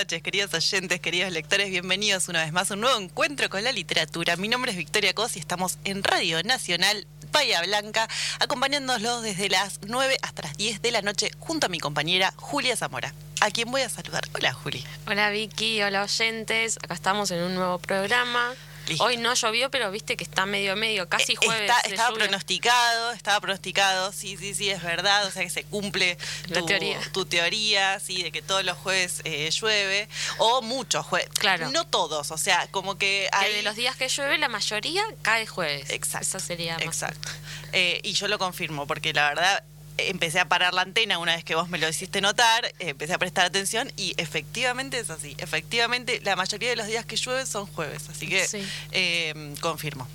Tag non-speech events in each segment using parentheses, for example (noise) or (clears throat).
noches, queridos oyentes, queridos lectores. Bienvenidos una vez más a un nuevo encuentro con la literatura. Mi nombre es Victoria Cos y estamos en Radio Nacional Bahía Blanca, acompañándolos desde las 9 hasta las 10 de la noche junto a mi compañera Julia Zamora, a quien voy a saludar. Hola, Juli. Hola, Vicky. Hola, oyentes. Acá estamos en un nuevo programa. Hoy no llovió, pero viste que está medio medio, casi Eh, jueves. está- estaba lluvia. pronosticado, estaba pronosticado, sí, sí, sí, es verdad, o sea que se cumple tu teoría. tu teoría, sí, de que todos los jueves eh, llueve, o muchos jueves, Claro. no todos, o sea, como que Que hay... de los días que llueve, la mayoría cae jueves. Exacto. Esa sería más. Exacto. Eh, y yo lo confirmo, porque la verdad empecé a parar la antena una vez que vos me lo hiciste notar, empecé a prestar atención y efectivamente es así. Efectivamente, la mayoría de los días que llueve son jueves, así que Sí. eh, confirmo.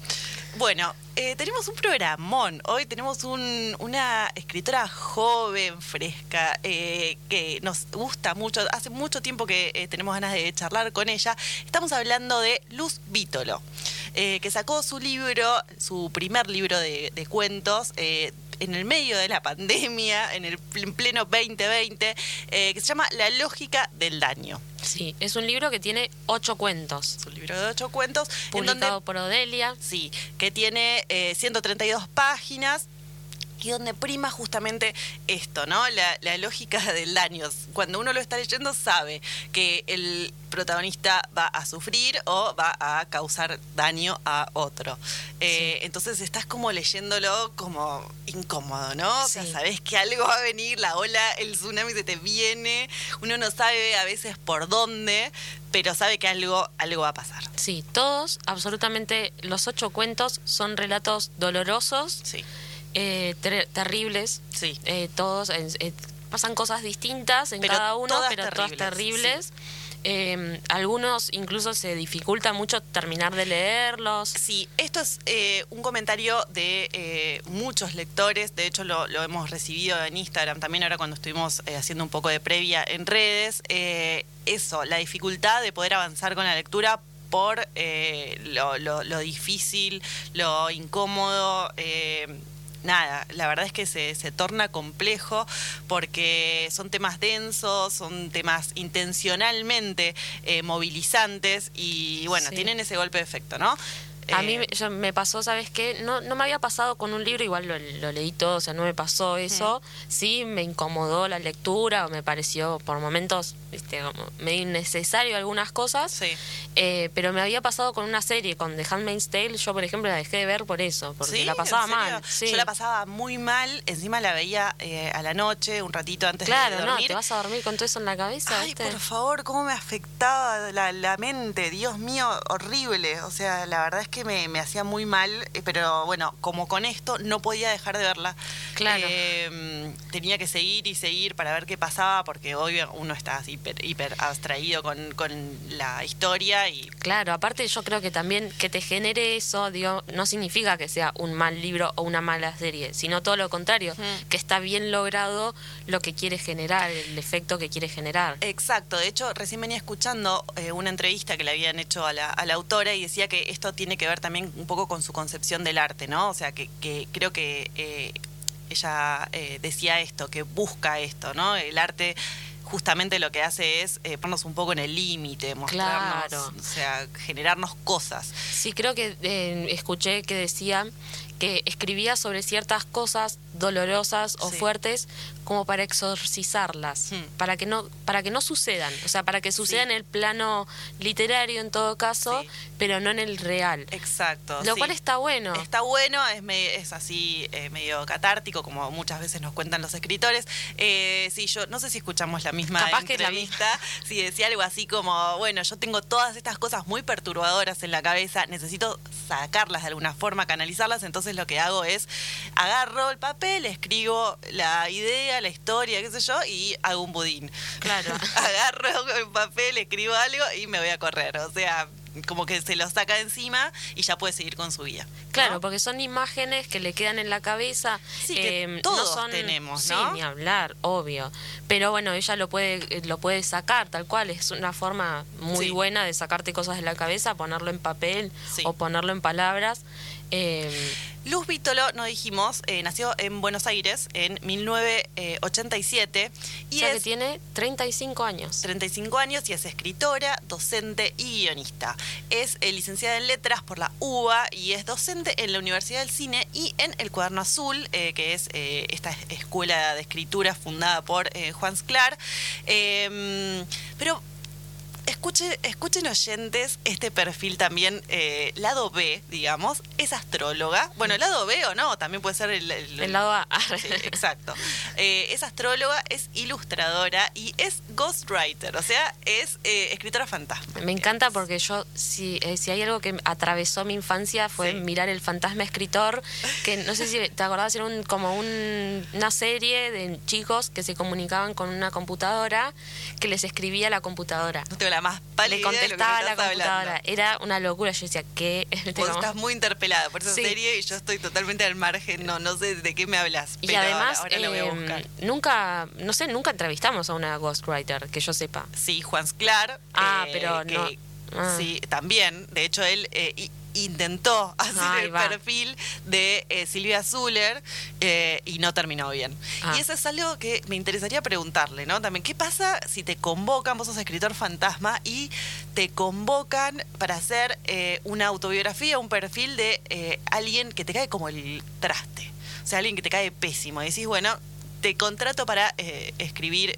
Bueno, eh, tenemos un programón. Hoy tenemos un- una escritora joven, fresca, eh, que nos gusta mucho. Hace mucho tiempo que eh, tenemos ganas de charlar con ella. Estamos hablando de Luz Vítolo, que sacó su libro, su primer libro de, de cuentos. Eh, en el medio de la pandemia, en el pl- en pleno 2020, eh, que se llama La lógica del daño. Sí, es un libro que tiene ocho cuentos. Es un libro de ocho cuentos. en donde Publicado por Odelia. Sí, que tiene eh, 132 páginas y donde prima justamente esto, ¿no? La, la lógica del daño. Cuando uno lo está leyendo sabe que el protagonista va a sufrir o va a causar daño a otro. Eh, Entonces estás como leyéndolo como incómodo, ¿no? O sea, sabes que algo va a venir, la ola, el tsunami se te viene, uno no sabe a veces por dónde, pero sabe que algo, algo va a pasar. Sí, todos, absolutamente los ocho cuentos son relatos dolorosos, Sí, eh, ter- terribles. sí. Eh, todos eh, pasan cosas distintas en Pero cada uno, todas pero todas terribles, terribles. Eh, algunos incluso se dificulta mucho terminar de leerlos. Sí, esto es eh, un comentario de muchos lectores, de hecho lo, lo hemos recibido en Instagram también ahora cuando estuvimos haciendo un poco de previa en redes, eso, la dificultad de poder avanzar con la lectura por eh, lo, lo- lo difícil, lo incómodo. eh, Nada, la verdad es que se, se torna complejo porque son temas densos, son temas intencionalmente eh, movilizantes y bueno, Sí. tienen ese golpe de efecto, ¿no? A Eh, mí me- yo- me pasó, ¿sabes qué? No, no me había pasado con un libro, igual lo, lo leí todo, o sea, no me pasó eso. Sí, me incomodó la lectura, o me pareció por momentos viste, como medio innecesario algunas cosas. Sí. Eh, pero me había pasado con una serie, con The Handmaid's Tale, yo por ejemplo la dejé de ver por eso, porque ¿Sí? la pasaba mal. Sí. Yo la pasaba muy mal, encima la veía eh, a la noche, un ratito antes claro, de no, dormir. te vas a dormir con todo eso en la cabeza, Ay, ¿viste? por favor, cómo me afectaba la, la mente, Dios mío, horrible. O sea, la verdad es que me, me hacía muy mal, eh, pero bueno, como con esto no podía dejar de verla. Claro. Eh, tenía que seguir y seguir para ver qué pasaba, porque hoy uno está hiper, hiper abstraído con, con la historia y Claro, aparte yo creo que también que te genere eso, digo, no significa que sea un mal libro o una mala serie, sino todo lo contrario, Ujú. que está bien logrado lo que quiere generar, el efecto que quiere generar. Exacto, de hecho recién venía escuchando eh, una entrevista que le habían hecho a la, a la autora y decía que esto tiene que ver también un poco con su concepción del arte, ¿no? O sea, que, que creo que eh, ella eh, decía esto, que busca esto, ¿no? El arte justamente lo que hace es eh, ponernos un poco en el límite, mostrarnos, Claro. o sea, generarnos cosas. Sí, creo que eh, escuché que decía que escribía sobre ciertas cosas dolorosas o Sí. fuertes como para exorcizarlas, Hmm. para que no para que no sucedan, o sea, para que sucedan Sí. en el plano literario en todo caso, Sí. pero no en el real. Exacto. Lo cual está bueno. Está bueno, es, me- es así eh, medio catártico, como muchas veces nos cuentan los escritores. Eh, sí, yo no sé si escuchamos la misma Capaz que entrevista. Si decía algo así como, bueno, yo tengo todas estas cosas muy perturbadoras en la cabeza, necesito sacarlas de alguna forma, canalizarlas, entonces lo que hago es agarro el papel, escribo la idea, la historia, qué sé yo, y hago un budín. Claro. (laughs) agarro el papel, escribo algo y me voy a correr. O sea, como que se lo saca de encima y ya puede seguir con su vida. Claro, porque son imágenes que le quedan en la cabeza. Sí, que eh, todos tenemos, ¿no? Sí, ni hablar, obvio. Pero bueno, ella lo puede, eh, lo puede sacar, tal cual. Es una forma muy Sí. buena de sacarte cosas de la cabeza, ponerlo en papel Sí. o ponerlo en palabras. Eh, Luz Vítolo, no dijimos, eh, nació en Buenos Aires en 1987 y es que tiene 35 años. 35 años y es escritora, docente y guionista. Es eh, licenciada en letras por la UBA y es docente en la Universidad del Cine y en El Cuaderno Azul, eh, que es esta escuela de escritura fundada por Juan Sclar. Em, pero escuchen, escuchen oyentes este perfil también, eh, lado B, digamos, es astróloga. Bueno, lado B o no, también puede ser el, el- El lado A. Sí, exacto. Eh, es astróloga, es ilustradora y es ghostwriter, o sea, es eh, escritora fantasma. Me encanta porque yo, si, si hay algo que atravesó mi infancia fue Sí. mirar El Fantasma Escritor, que no sé si te acordás, era un, como un- una serie de chicos que se comunicaban con una computadora que les escribía la computadora. No tengo la más pálida Le idea de lo que contestaba la estás computadora. hablando. Era una locura. Yo decía, ¿qué? (laughs) Vos estás muy interpelada por esa Sí. serie y yo estoy totalmente al margen, no, no sé de qué me hablas. Y pero además, ahora lo voy a eh, buscar. nunca, no sé, nunca entrevistamos a una ghostwriter, que yo sepa. Sí, Juan Sclar. Ah, eh, pero que- no. Ah. Sí, también. De hecho, él eh, intentó (laughs) hacer el va. perfil de eh, Silvia Zuller eh, y no terminó bien. Ah. Y eso es algo que me interesaría preguntarle, ¿no? También, ¿qué pasa si te convocan, vos sos escritor fantasma, y te convocan para hacer eh, una autobiografía, un perfil de alguien que te cae como el traste? O sea, alguien que te cae pésimo. Y decís, bueno, te contrato para escribir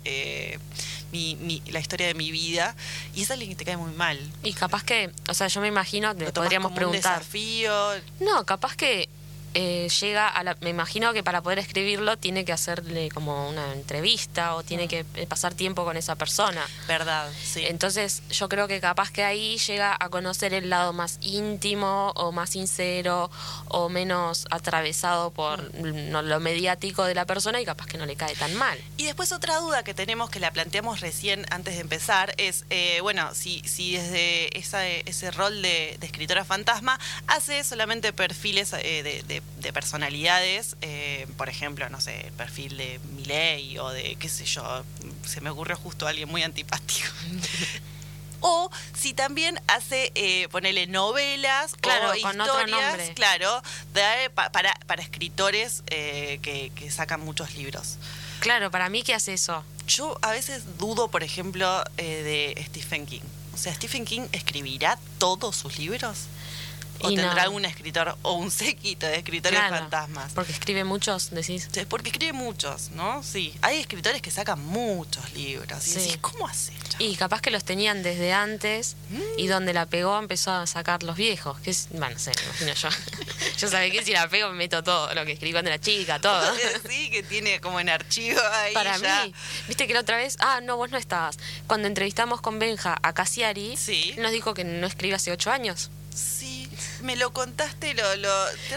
mi- mi- la historia de mi vida y es alguien que te cae muy mal. Y capaz que, o sea, yo me imagino, tomás podríamos como preguntar. Un desafío. No, capaz que eh, llega a la. Me imagino que para poder escribirlo tiene que hacerle como una entrevista o tiene que eh, pasar tiempo con esa persona. Verdad, sí. Entonces, yo creo que capaz que ahí llega a conocer el lado más íntimo o más sincero o menos atravesado por Mm. no, lo mediático de la persona y capaz que no le cae tan mal. Y después otra duda que tenemos, que la planteamos recién antes de empezar, es, eh, bueno, si, si desde esa, ese rol de, de escritora fantasma hace solamente perfiles eh, de, de- de personalidades, eh, por ejemplo, no sé, el perfil de Miley o de, qué sé yo, se me ocurrió justo alguien muy antipático. (laughs) O si también hace, eh, ponele novelas Claro, o con otro historias, claro, de- pa- para, para escritores eh, que, que sacan muchos libros. Claro, para mí, ¿qué hace eso? Yo a veces dudo, por ejemplo, eh, de Stephen King. O sea, ¿Stephen King escribirá todos sus libros? ¿O Y no. tendrá algún escritor o un séquito de escritores Claro, fantasmas? Porque escribe muchos, decís. Sí, Porque escribe muchos, ¿no? Sí. Hay escritores que sacan muchos libros. Y Sí. decís, ¿cómo hace? Y capaz que los tenían desde antes y donde la pegó empezó a sacar los viejos. Que es, bueno, no sé, me imagino yo. (laughs) yo sabía que si la pego me meto todo, lo que escribí cuando era chica, todo. (laughs) sí, que tiene como en archivo ahí Para ya. mí, viste que la otra vez, ah, no, vos no estabas. Cuando entrevistamos con Benja a Cassiari, Sí. nos dijo que no escribe hace ocho años. Me lo contaste, lo... lo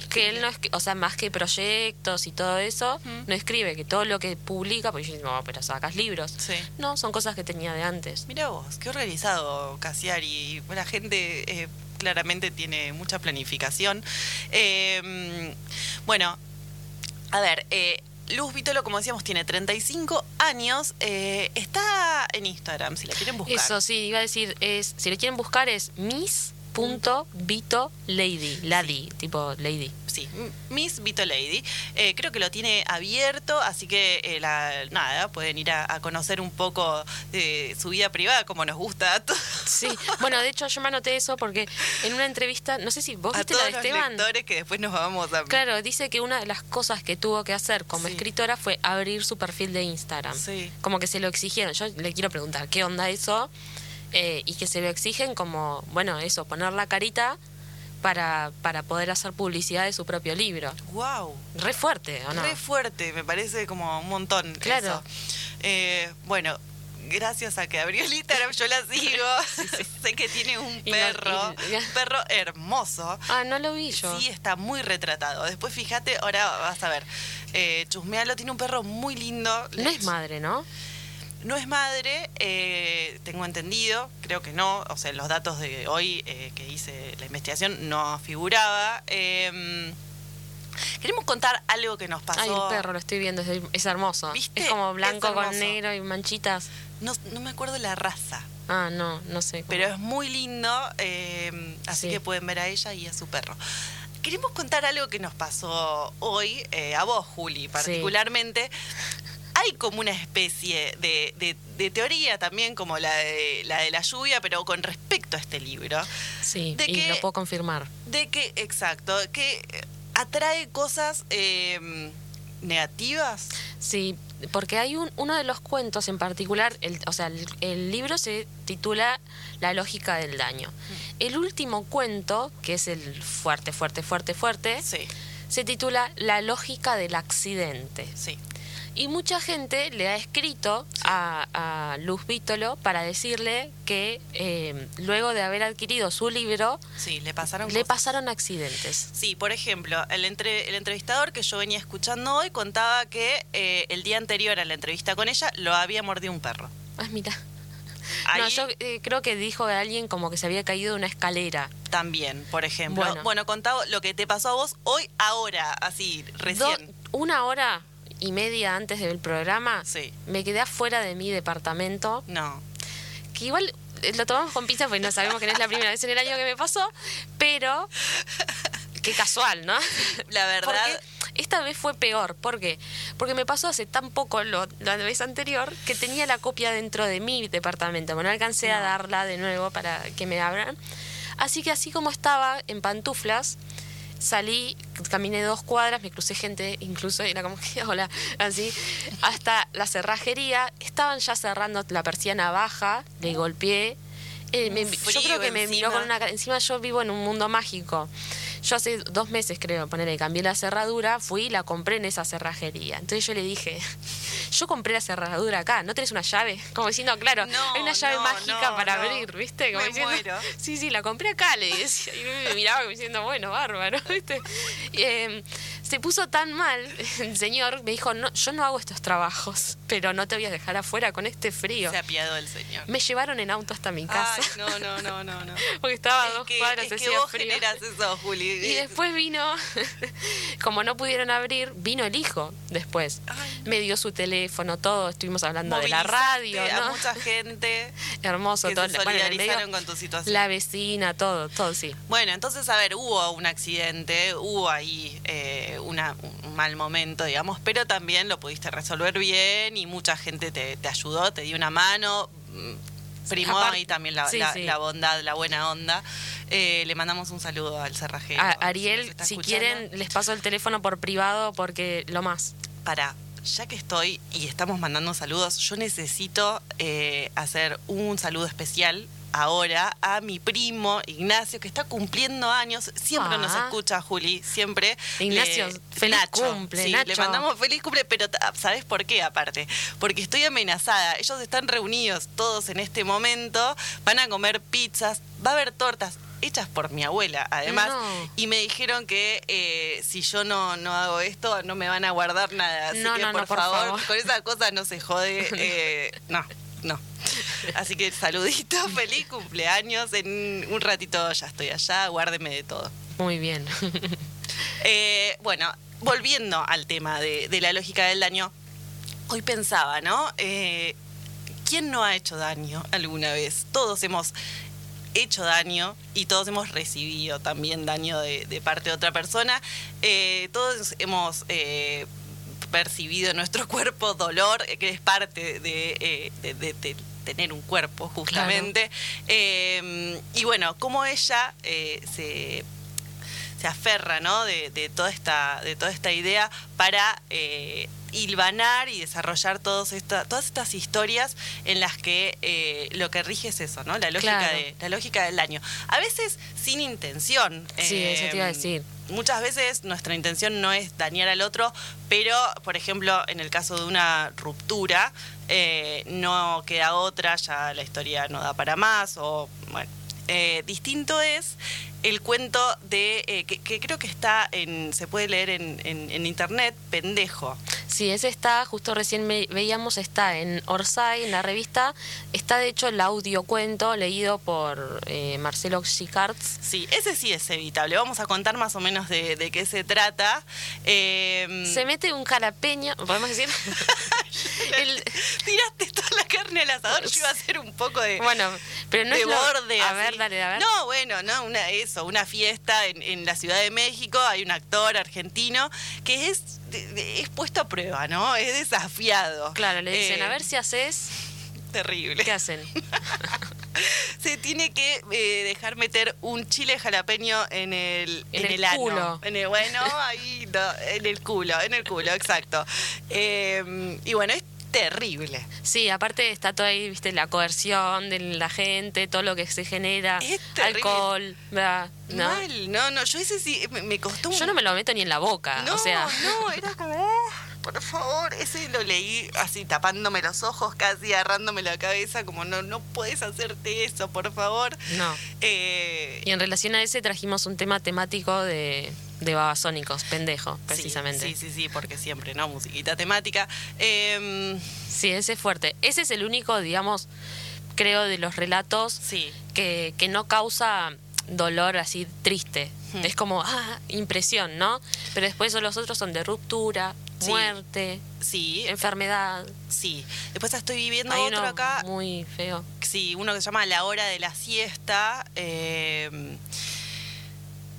Que él no es, o sea, más que proyectos y todo eso, no escribe, que todo lo que publica, pues yo digo, no, pero sacas libros. Sí. No, son cosas que tenía de antes. Mira vos, qué organizado Casiari. La gente eh, claramente tiene mucha planificación. Eh, bueno, a ver, eh, Luz Vitolo, como decíamos, tiene 35 años. eh, está en Instagram, si la quieren buscar. Eso sí, iba a decir, es si le quieren buscar es miss.vito lady, lady, tipo lady. Sí, Miss Vito Lady. Eh, creo que lo tiene abierto, así que eh, la- nada, pueden ir a, a conocer un poco de su vida privada, como nos gusta a todos. Sí, bueno, de hecho yo me anoté eso porque en una entrevista, no sé si vos A viste la todos de los Esteban. lectores que después nos vamos a... Claro, dice que una de las cosas que tuvo que hacer como Sí. escritora fue abrir su perfil de Instagram. Sí. Como que se lo exigieron. Yo le quiero preguntar, ¿qué onda eso? Eh, y que se lo exigen como, bueno, eso, poner la carita para, para poder hacer publicidad de su propio libro. ¡Wow! Re fuerte, ¿o no? Re fuerte, me parece como un montón. Claro. eso. Eh, bueno, gracias a que abrió el Instagram, yo la sigo. (laughs) (laughs) sé que tiene un Y no- perro, y- un perro hermoso. Ah, no lo vi yo. Sí, está muy retratado. Después fíjate, ahora vas a ver. Eh, Chusmealo tiene un perro muy lindo. no es madre, ¿no? No es madre, eh, tengo entendido, creo que no, o sea, los datos de hoy eh, que hice la investigación no figuraba. Eh, queremos contar algo que nos pasó. Ay, el perro, lo estoy viendo, es, es hermoso. ¿Viste? Es como Es blanco con negro y manchitas. No, no me acuerdo la raza, Ah, no, no sé. cómo. pero es muy lindo, eh, así Sí. que pueden ver a ella y a su perro. queremos contar algo que nos pasó hoy, eh, a vos, Juli, particularmente. Hay como una especie de, teoría también, como la de, la de la lluvia, pero con respecto a este libro. Sí, y lo puedo confirmar. De que, exacto, que atrae cosas eh, negativas. Sí, porque hay un, uno de los cuentos en particular, el, o sea, el, libro se titula La lógica del daño. El último cuento, que es el fuerte, fuerte, fuerte, fuerte, se titula La lógica del accidente. Sí. Y mucha gente le ha escrito a, Luz Vítolo para decirle que eh, luego de haber adquirido su libro, sí, le pasaron, le pasaron accidentes. Sí, por ejemplo, el, entre, el entrevistador que yo venía escuchando hoy contaba que eh, el día anterior a la entrevista con ella lo había mordido un perro. Ah, mira. No, yo eh, creo que dijo a alguien como que se había caído de una escalera. También, por ejemplo. Bueno, bueno contaba lo que te pasó a vos hoy, ahora, así, recién. una hora y media antes del programa, sí. me quedé afuera de mi departamento. No. Que igual eh, lo tomamos con pinzas porque no sabemos que no es la primera vez en el año que me pasó, pero (laughs) qué casual, ¿no? La verdad. esta vez fue peor. ¿Por qué? Porque me pasó hace tan poco lo, la vez anterior que tenía la copia dentro de mi departamento. Bueno, no alcancé a darla de nuevo para que me abran. Así que así como estaba en pantuflas, salí, caminé dos cuadras, me crucé gente, incluso era como que, (laughs) hola, así, hasta la cerrajería, estaban ya cerrando la persiana baja, le golpeé. Eh, yo creo que me miró con una encima yo vivo en un mundo mágico yo hace dos meses creo ponerle cambié la cerradura fui y la compré en esa cerrajería entonces yo le dije (laughs) yo compré la cerradura acá, ¿no tenés una llave? Como diciendo, claro, hay una llave mágica para abrir, ¿viste? Como diciendo, (laughs) sí, sí, la compré acá, le decía. Y me miraba como diciendo, bueno, bárbaro, (laughs) ¿viste? Eh, se puso tan mal (laughs) el señor, me dijo, no, yo no hago estos trabajos, pero no te voy a dejar afuera con este frío. Se apiadó el señor. Me llevaron en auto hasta mi casa. Ay, no, no, no, no, no. (laughs) Porque estaba a dos cuadras, es que vos generas eso, Juli. Y después vino, (laughs) como no pudieron abrir, vino el hijo después. Me dio su teléfono, todo, estuvimos hablando de la radio. ¿no? A mucha gente. Hermoso, que todo. Se solidarizaron con tu situación. La vecina, todo, todo, sí. Bueno, entonces, a ver, hubo un accidente, hubo ahí eh, una, un mal momento, digamos, pero también lo pudiste resolver bien y mucha gente te, ayudó, te dio una mano. Mm, primó ahí también la, la, bondad, la buena onda. Eh, le mandamos un saludo al cerrajero. Ariel, si, quieren, les paso el teléfono por privado porque lo más. Para, ya que estoy y estamos mandando saludos, yo necesito eh, hacer un saludo especial ahora a mi primo Ignacio, que está cumpliendo años. Siempre nos ah. escucha, Juli, siempre. Ignacio, feliz cumple, sí, Le mandamos feliz cumple, pero ¿sabes por qué aparte? Porque estoy amenazada. Ellos están reunidos todos en este momento, van a comer pizzas, va a haber tortas hechas por mi abuela, además, y me dijeron que eh, si yo no, no hago esto, no me van a guardar nada. Así que, por, favor, con esa cosa no se jode. (laughs) Eh, no, no. Así que saludito, (laughs) feliz cumpleaños. En un ratito ya estoy allá, guárdeme de todo. Muy bien. (laughs) Eh, bueno, volviendo al tema de, la lógica del daño, hoy pensaba, ¿no? Eh, ¿Quién no ha hecho daño alguna vez? Todos hemos hecho daño y todos hemos recibido también daño de, parte de otra persona. Eh, todos hemos percibido en nuestro (laughs) cuerpo dolor, que es parte de, tener un cuerpo, justamente. Eh, y bueno, cómo ella eh, se se aferra ¿no? de, toda esta, de toda esta idea para eh, hilvanar y desarrollar todos esta, todas estas historias en las que lo que rige es eso, ¿no? La lógica, de, la lógica del daño. A veces sin intención. Sí, eso te iba a decir muchas veces nuestra intención no es dañar al otro, pero, por ejemplo, en el caso de una ruptura, eh, no queda otra, ya la historia no da para más, o bueno. Eh, distinto es el cuento de eh, que, creo que está en se puede leer en, en, internet pendejo sí ese está justo recién veíamos está en Orsay en la revista. Está de hecho el audio cuento leído por eh, Marcelo Xicarts sí ese sí es evitable. Vamos a contar más o menos de, de qué se trata. Em, se mete un carapeño podemos decir (laughs) El- Tiraste toda la carne al asador, yo iba a hacer un poco de, bueno, pero no de es lo- borde. A ver, dale, a ver. No, bueno, no, una, eso, una fiesta en, en la Ciudad de México, hay un actor argentino que es, es puesto a prueba, ¿no? Es desafiado. Claro, le dicen, Eh, a ver si haces. Terrible. ¿Qué hacen? (laughs) Se tiene que eh, dejar meter un chile jalapeño en el, En el ano. culo. En el, bueno, ahí, no, en el culo, en el culo, exacto. Eh, y bueno, es terrible. Sí, aparte está todo ahí, viste, la coerción de la gente, todo lo que se genera, Es terrible. alcohol, ¿verdad? ¿No? Mal, no, no, yo ese sí, me, me costó un Yo no me lo meto ni en la boca, No, o sea, no, era como, "Oh, por favor, ese lo leí así tapándome los ojos, casi agarrándome la cabeza, como no, no puedes hacerte eso, por favor. no. Eh, Y en relación a ese trajimos un tema temático de, de babasónicos, pendejo, sí, precisamente. Sí, sí, sí, porque siempre, ¿no? Musiquita temática. Eh, Sí, ese es fuerte. Ese es el único, digamos, creo, de los relatos sí, que, que no causa dolor así triste. Hmm. Es como, ah, impresión, ¿no? Pero después los otros son de ruptura, Sí. muerte, sí, enfermedad. sí. Después estoy viviendo Hay otro uno acá, muy feo. sí, uno que se llama La Hora de la Siesta, eh,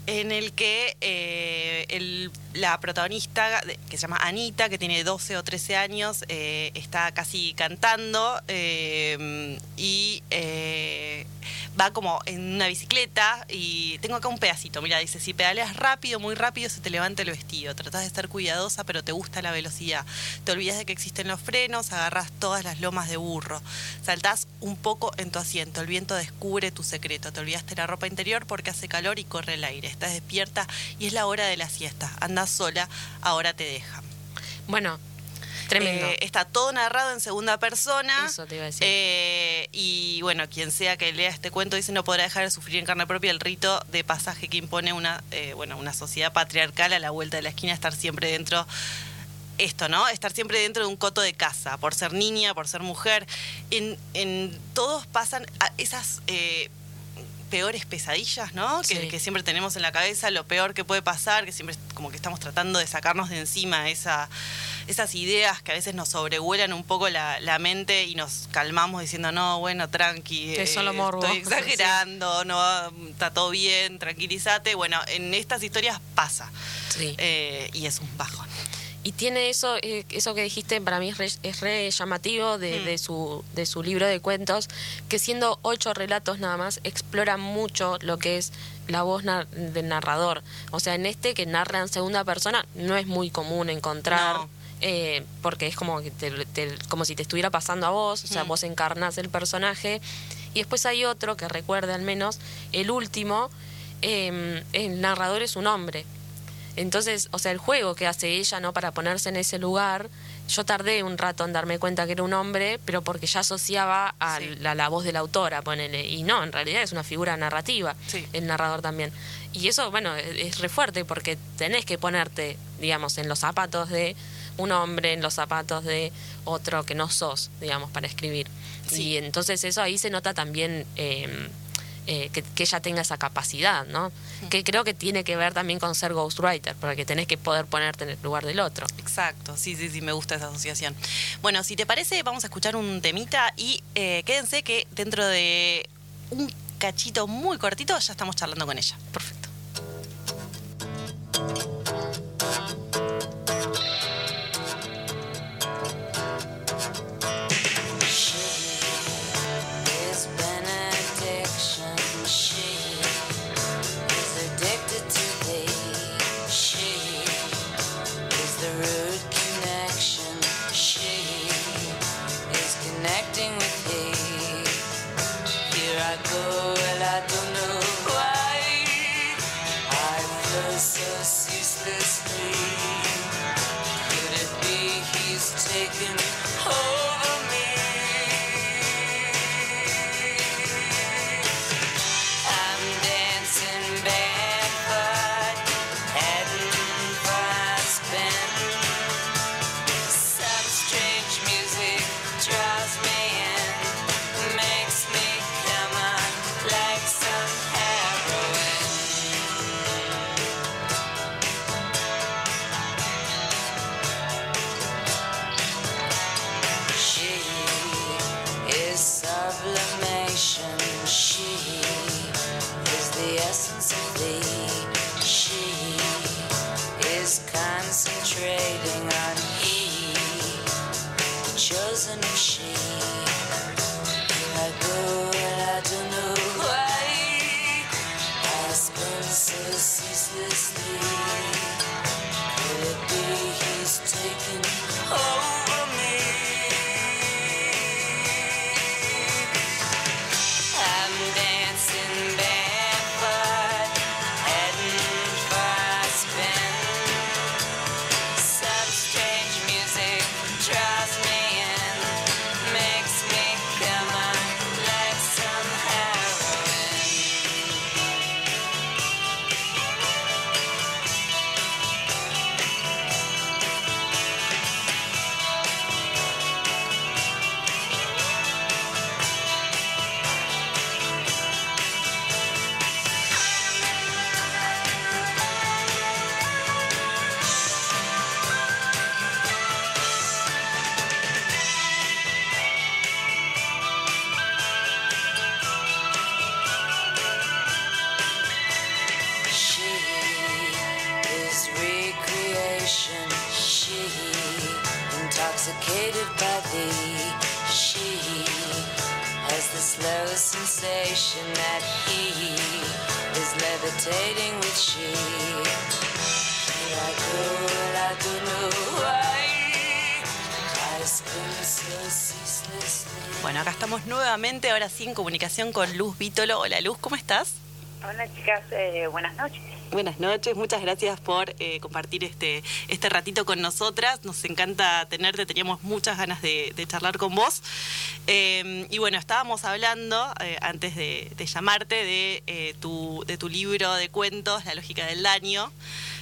en el que eh, el- la protagonista, que se llama Anita, que tiene 12 o 13 años, eh, está casi cantando eh, y eh, va como en una bicicleta y tengo acá un pedacito, mira, dice, si pedaleas rápido, muy rápido, se te levanta el vestido, tratás de estar cuidadosa, pero te gusta la velocidad, te olvidas de que existen los frenos, agarras todas las lomas de burro, saltás un poco en tu asiento, el viento descubre tu secreto, te olvidaste la ropa interior porque hace calor y corre el aire, estás despierta y es la hora de la siesta, andás sola, ahora te dejan. Bueno, tremendo. Eh, está todo narrado en segunda persona. Eso te iba a decir. Eh, y bueno, quien sea que lea este cuento dice no podrá dejar de sufrir en carne propia el rito de pasaje que impone una, eh, bueno, una sociedad patriarcal a la vuelta de la esquina, estar siempre dentro esto, ¿no? Estar siempre dentro de un coto de casa, por ser niña, por ser mujer. En, en todos pasan a- esas eh, peores pesadillas, ¿no? Que, Sí. que siempre tenemos en la cabeza, lo peor que puede pasar, que siempre como que estamos tratando de sacarnos de encima esa, esas ideas que a veces nos sobrevuelan un poco la, la mente y nos calmamos diciendo, no, bueno, tranqui, eh, morbo". estoy (laughs) exagerando, no, está todo bien, tranquilízate. Bueno, en estas historias pasa sí. eh, y es un bajón. Y tiene eso, eh, eso que dijiste, para mí es re, es re llamativo de, Mm. de su, de su libro de cuentos, que siendo ocho relatos nada más, explora mucho lo que es la voz nar- del narrador. O sea, en este que narra en segunda persona no es muy común encontrar. No. eh, porque es como que te- te- como si te estuviera pasando a vos, o sea, Mm. vos encarnás el personaje. Y después hay otro que recuerde al menos, el último, eh, el narrador es un hombre. Entonces, o sea, el juego que hace ella, ¿no? Para ponerse en ese lugar, yo tardé un rato en darme cuenta que era un hombre, pero porque ya asociaba a Sí. la, la voz de la autora, ponele. Y no, en realidad es una figura narrativa, Sí. el narrador también. Y eso, bueno, es, es re fuerte porque tenés que ponerte, digamos, en los zapatos de un hombre, en los zapatos de otro que no sos, digamos, para escribir. Sí. Y entonces eso ahí se nota también... eh, eh, que, que ella tenga esa capacidad, ¿no? Que creo que tiene que ver también con ser ghostwriter, porque tenés que poder ponerte en el lugar del otro. Exacto, sí, sí, sí, me gusta esa asociación. Bueno, si te parece, vamos a escuchar un temita y eh, quédense que dentro de un cachito muy cortito ya estamos charlando con ella. Perfecto. lessons they en comunicación con Luz Vítolo. Hola Luz, ¿cómo estás? Hola chicas, eh, buenas noches. Buenas noches, muchas gracias por eh, compartir este, este ratito con nosotras. Nos encanta tenerte, teníamos muchas ganas de, de charlar con vos. Eh, y bueno, estábamos hablando eh, antes de, de llamarte de, tu, de tu libro de cuentos, La lógica del daño.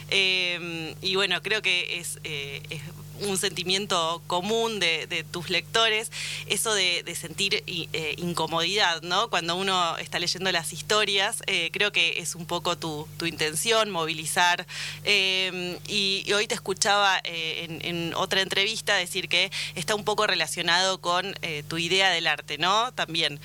Eh, y bueno, creo que es, es un sentimiento común de, tus lectores, eso de, sentir eh, incomodidad, ¿no? Cuando uno está leyendo las historias, eh, creo que es un poco tu, intención, movilizar. Eh, y, hoy te escuchaba eh, en, otra entrevista decir que está un poco relacionado con tu idea del arte, ¿no? También.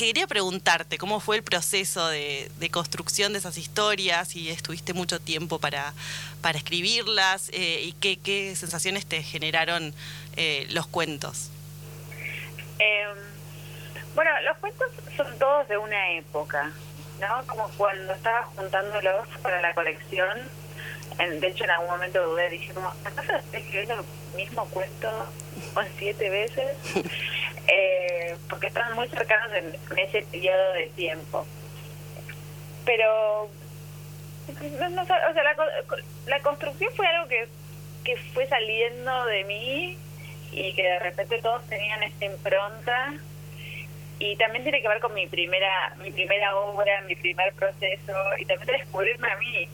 Quería preguntarte cómo fue el proceso de, construcción de esas historias, y estuviste mucho tiempo para, para escribirlas, eh, y qué, qué sensaciones te generaron eh, los cuentos. Eh, bueno, los cuentos son todos de una época, ¿no? Como cuando estaba juntándolos para la colección. En- de hecho, en algún momento dudé, dije como, ¿acaso estoy escribiendo el mismo cuento o siete veces? (laughs) Eh, porque estaban muy cercanos en, ese periodo de tiempo. Pero, no, no o sea, la, la construcción fue algo que, que fue saliendo de mí y que de repente todos tenían esta impronta y también tiene que ver con mi primera mi primera obra mi primer proceso y también de descubrirme a mí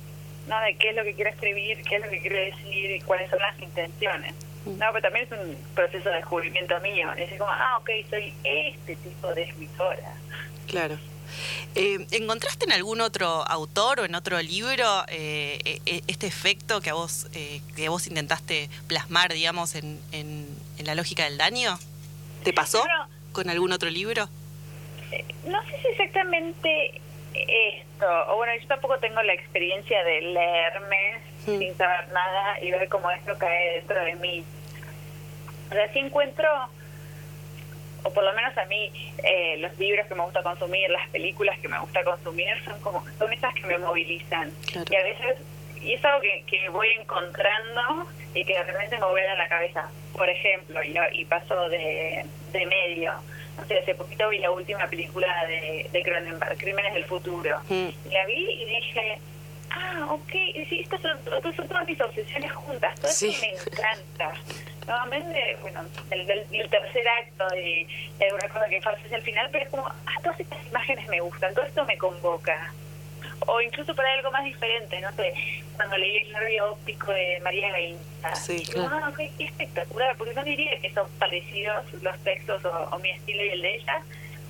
no de qué es lo que quiero escribir qué es lo que quiero decir y cuáles son las intenciones no pero también es un proceso de descubrimiento mío es decir como ah ok soy este tipo de escritora Claro. Eh, ¿Encontraste en algún otro autor o en otro libro eh, eh, este efecto que a vos eh, que vos intentaste plasmar, digamos, en, en, en la lógica del daño? ¿Te pasó con algún otro libro? Eh, no sé si exactamente esto, o bueno, yo tampoco tengo la experiencia de leerme Mm. sin saber nada y ver cómo esto cae dentro de mí. O sea, sí encuentro, o por lo menos a mí, eh, los libros que me gusta consumir, las películas que me gusta consumir, son como son esas que me movilizan. Claro. Y a veces, y es algo que, que voy encontrando y que de repente me vuela la cabeza. Por ejemplo, y, y paso de, de medio. No sé, hace poquito vi la última película de, de Cronenberg, Crímenes del Futuro. Mm. La vi y dije, ah, ok, sí, estas son, estas son todas mis obsesiones juntas, todo Sí. eso me encanta. Nuevamente, bueno, del, del, del tercer acto de, de alguna cosa que pasa hacia el final, pero es como, ah, todas estas imágenes me gustan, todo esto me convoca. O incluso para algo más diferente, no sé, cuando leí el nervio óptico de María Gainza. Sí, claro. ah, ok, qué espectacular, porque no diría que son parecidos los textos o, o mi estilo y el de ella,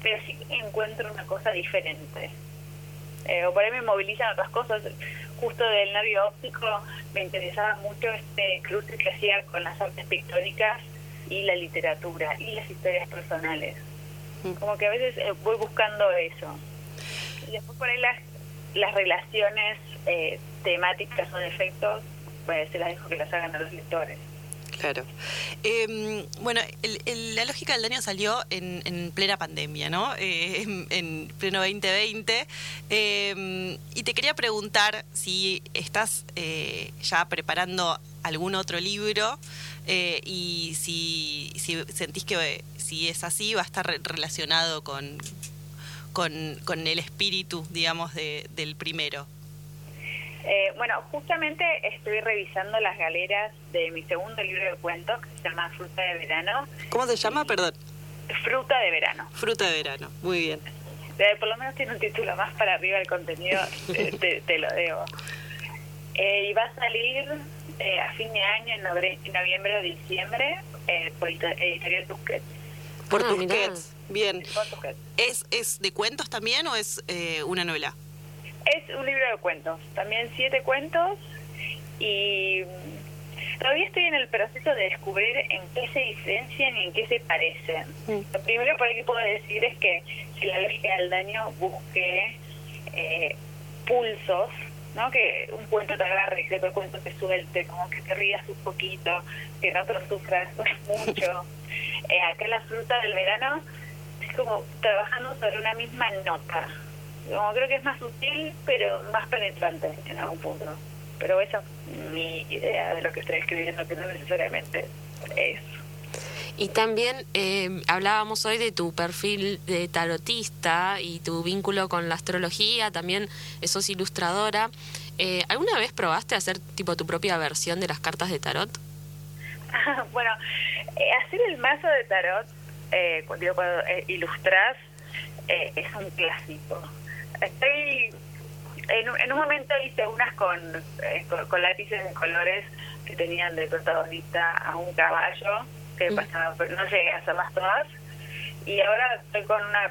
pero sí encuentro una cosa diferente. Eh, o por ahí me movilizan otras cosas. Justo del nervio óptico me interesaba mucho este cruce que hacía con las artes pictóricas y la literatura y las historias personales. Mm. Como que a veces eh, voy buscando eso. Y después por ahí las las relaciones eh, temáticas o defectos, pues se las dejo que las hagan a los lectores. Claro. Eh, bueno, el- la lógica del daño salió en, en plena pandemia, ¿no? Eh, en, en pleno 2020. Eh, y te quería preguntar si estás eh, ya preparando algún otro libro y si, si sentís que si es así va a estar re- relacionado con, con, con el espíritu, digamos, de- del primero. Eh, bueno, justamente estoy revisando las galeras de mi segundo libro de cuentos que se llama Fruta de Verano. ¿Cómo se llama? Perdón. Fruta de Verano. Fruta de verano. Muy bien. Eh, por lo menos tiene un título más para arriba del contenido, te, (laughs) te- te lo debo. Eh, y va a salir eh, a fin de año, en, noviembre o diciembre, eh, por edito- editorial Tusquets. Por Ah, mirá. Tusquets. Bien. ¿Es, ¿Es de cuentos también o es eh, una novela? Es un libro de cuentos, también siete cuentos y mm, todavía estoy en el proceso de descubrir en qué se diferencian y en qué se parecen. Mm. Lo primero por ahí que puedo decir es que si la lógica del daño busque eh, pulsos, ¿no? que un cuento te agarre, que otro cuento te suelte, como que te rías un poquito, que en otro sufras (laughs) mucho. (laughs) Eh, acá la fruta del verano como trabajando sobre una misma nota. Como creo que es más sutil, pero más penetrante en algún punto. Pero esa es mi idea de lo que estoy escribiendo, que no necesariamente es. Y también eh, hablábamos hoy de tu perfil de tarotista y tu vínculo con la astrología, también sos ilustradora. Eh, ¿Alguna vez probaste hacer tipo tu propia versión de las cartas de tarot? (laughs) bueno, eh, hacer el mazo de tarot, eh, cuando, digo, cuando eh, ilustras, eh, es un clásico. Estoy. En, un- en un momento hice unas con, eh, con, con lápices de colores que tenían de protagonista a un caballo, que Mm. pasaba, pero no llegué a hacerlas todas. Y ahora estoy con una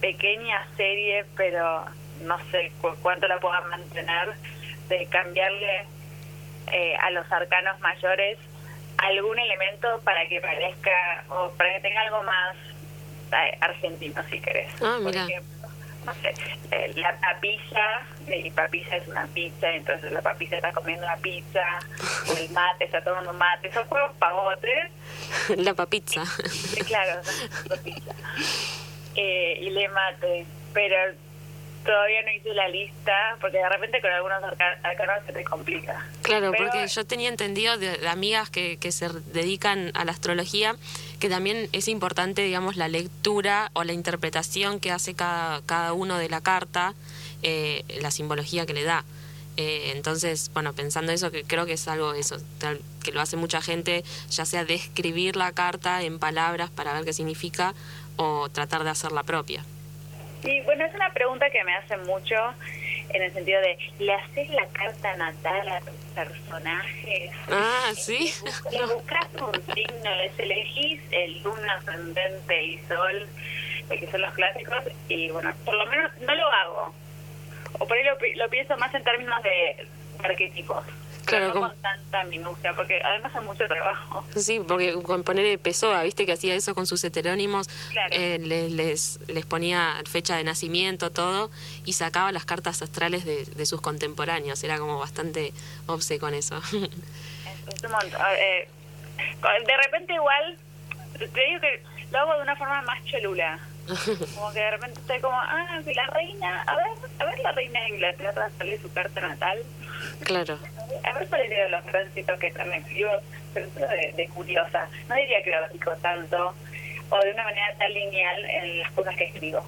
pequeña serie, pero no sé cu- cuánto la pueda mantener, de cambiarle eh, a los arcanos mayores algún elemento para que parezca o para que tenga algo más eh, argentino si querés. Ah, Por mira. ejemplo, no sé, eh, la papilla, y papilla es una pizza, entonces la papilla está comiendo una pizza, o el mate está tomando mate, son juegos pavotes, (laughs) la papizza. Sí, claro, la pizza. Eh, y le mate, pero todavía no hice la lista, porque de repente con algunos arca- arcanos se te complica. Claro, Pero- porque yo tenía entendido de, de amigas que, que se dedican a la astrología que también es importante, digamos, la lectura o la interpretación que hace cada, cada uno de la carta, eh, la simbología que le da. Eh, entonces, bueno, pensando eso, que creo que es algo eso, que lo hace mucha gente, ya sea describir la carta en palabras para ver qué significa o tratar de hacerla propia. Sí, bueno, es una pregunta que me hacen mucho en el sentido de, ¿le haces la carta natal a tus personajes? Ah, ¿sí? Le buscas un signo, les elegís el luna, ascendente y sol, que son los clásicos, y bueno, por lo menos no lo hago. O por ahí lo, lo pienso más en términos de arquetipos, Claro, pero no con tanta minucia, porque además es mucho trabajo. (laughs) Sí, porque con poner Pessoa, viste que hacía eso con sus heterónimos, Claro. eh, les, les, les ponía fecha de nacimiento, todo, y sacaba las cartas astrales de, de sus contemporáneos. Era como bastante obse con eso. (laughs) Es, es un montón. Eh, de repente igual, te digo que lo hago de una forma más cholula. Como que de repente estoy como, ah, la reina, a ver, a ver la reina de Inglaterra sale su carta natal. Claro. A ver cuáles eran los tránsitos que están escribo, pero de, de curiosa. No diría que lo pico tanto, o de una manera tan lineal en las cosas que escribo.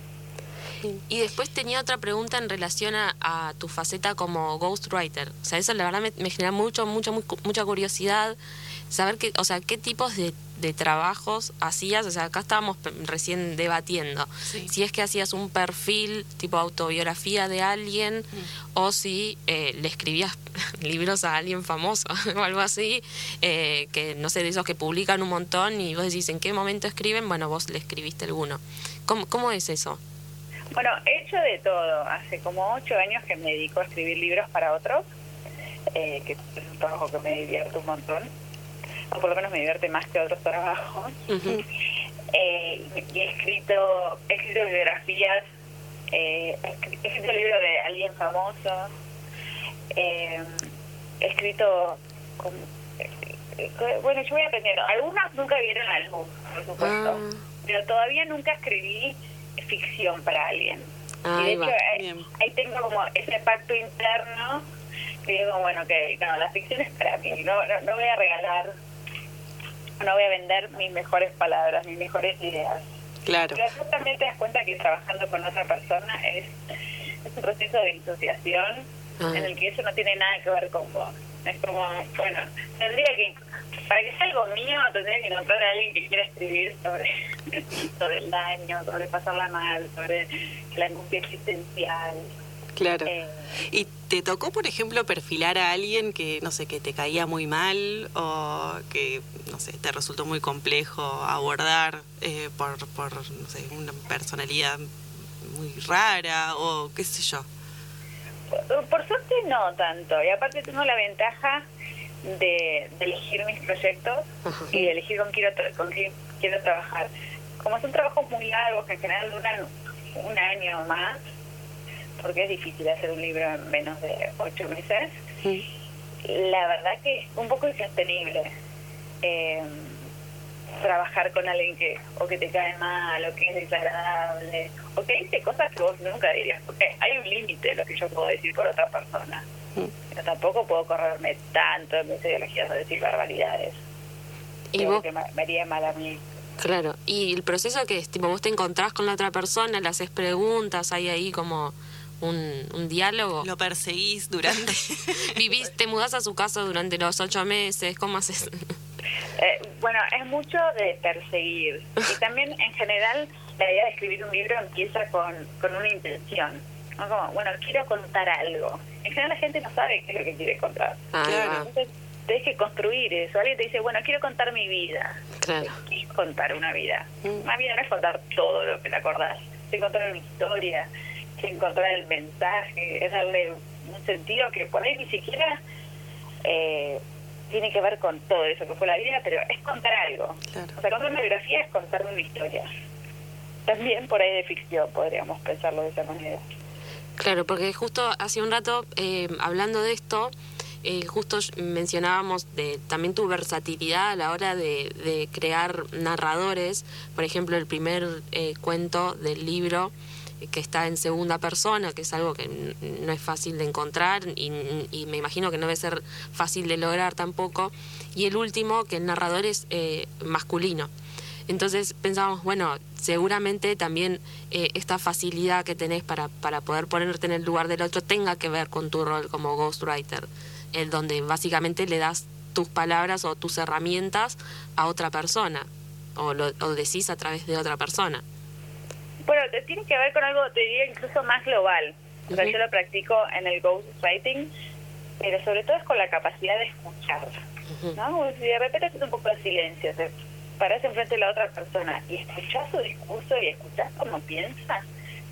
Y después tenía otra pregunta en relación a, a tu faceta como ghostwriter. O sea, eso la verdad me, me genera mucho, mucho, muy- mucha curiosidad. Saber que, o sea, qué tipos de, de trabajos hacías. O sea, acá estábamos recién debatiendo. Sí. Si es que hacías un perfil tipo autobiografía de alguien o si eh, le escribías (laughs) libros a alguien famoso (laughs) o algo así. eh, que no sé, de esos que publican un montón y vos decís en qué momento escriben. Bueno, vos le escribiste alguno. ¿Cómo, cómo es eso? Bueno, he hecho de todo. Hace como ocho años que me dedico a escribir libros para otros, eh, que es un trabajo que me divierte un montón, o por lo menos me divierte más que otros trabajos. (laughs) Eh, y he escrito, he escrito biografías eh, he escri- he escrito el libro de alguien famoso, eh, he escrito, con- eh, eh, bueno, yo voy aprendiendo. Algunas nunca vieron la luz, por supuesto, Ah. pero todavía nunca escribí ficción para alguien. y de Ahí hecho, ahí tengo como ese pacto interno que digo, bueno, que no, la ficción es para mí, no, no, no voy a regalar, no voy a vender mis mejores palabras, mis mejores ideas. Claro. Pero también te das cuenta que trabajando con otra persona es, es un proceso de disociación Ah. en el que eso no tiene nada que ver con vos. Es como, bueno, tendría que, para que sea algo mío, tendría que encontrar a alguien que quiera escribir sobre, (laughs) sobre el daño, sobre pasarla mal, sobre la angustia existencial. Claro. Eh, ¿Y te tocó, por ejemplo, perfilar a alguien que, no sé, que te caía muy mal o que, no sé, te resultó muy complejo abordar eh, por, por, no sé, una personalidad muy rara o qué sé yo? Por, por suerte no tanto, y aparte tengo la ventaja de, de elegir mis proyectos Ajá. y de elegir con quién con quién quiero trabajar. Como son trabajos muy largos que en general duran un año o más, porque es difícil hacer un libro en menos de ocho meses, la verdad que es un poco insostenible eh, trabajar con alguien que o que te cae mal o que es desagradable o que dice cosas que vos nunca dirías porque hay un límite lo que yo puedo decir por otra persona. Pero tampoco puedo correrme tanto en mis ideologías a decir barbaridades. Y Creo vos, que me, me haría mal a mí. Claro, y el proceso que es, tipo, vos te encontrás con la otra persona, le haces preguntas, hay ahí como un, un diálogo. ¿Lo perseguís durante...? (laughs) Vivís, te mudás a su casa durante los ocho meses, ¿cómo haces? Eh, bueno, es mucho de perseguir. Y también, en general, la idea de escribir un libro empieza con, con una intención. ¿no? Como, bueno, quiero contar algo. En general, la gente no sabe qué es lo que quiere contar. Ahí Claro. Entonces, tenés que construir eso. Alguien te dice, bueno, quiero contar mi vida. claro. ¿Qué es contar una vida? Una vida no es contar todo lo que te acordás. Es encontrar una historia, es encontrar el mensaje, es darle un sentido que por ahí ni siquiera eh, tiene que ver con todo eso que fue la vida, pero es contar algo. Claro. O sea, contar una biografía es contar una historia. También por ahí de ficción podríamos pensarlo de esa manera. Claro, porque justo hace un rato, eh, hablando de esto, eh, justo mencionábamos de también tu versatilidad a la hora de, de crear narradores. Por ejemplo, el primer eh, cuento del libro que está en segunda persona, que es algo que no es fácil de encontrar y, y me imagino que no debe ser fácil de lograr tampoco. Y el último, que el narrador es eh, masculino. Entonces pensábamos, bueno, seguramente también eh, esta facilidad que tenés para, para poder ponerte en el lugar del otro tenga que ver con tu rol como ghostwriter, el donde básicamente le das tus palabras o tus herramientas a otra persona, o lo decís a través de otra persona. Bueno, tiene que ver con algo, te diría, incluso más global. O sea, Ujú. yo lo practico en el ghostwriting, pero sobre todo es con la capacidad de escuchar. ¿no? Si de repente haces un poco de silencio, te paras enfrente de la otra persona y escuchás su discurso y escuchás cómo piensa.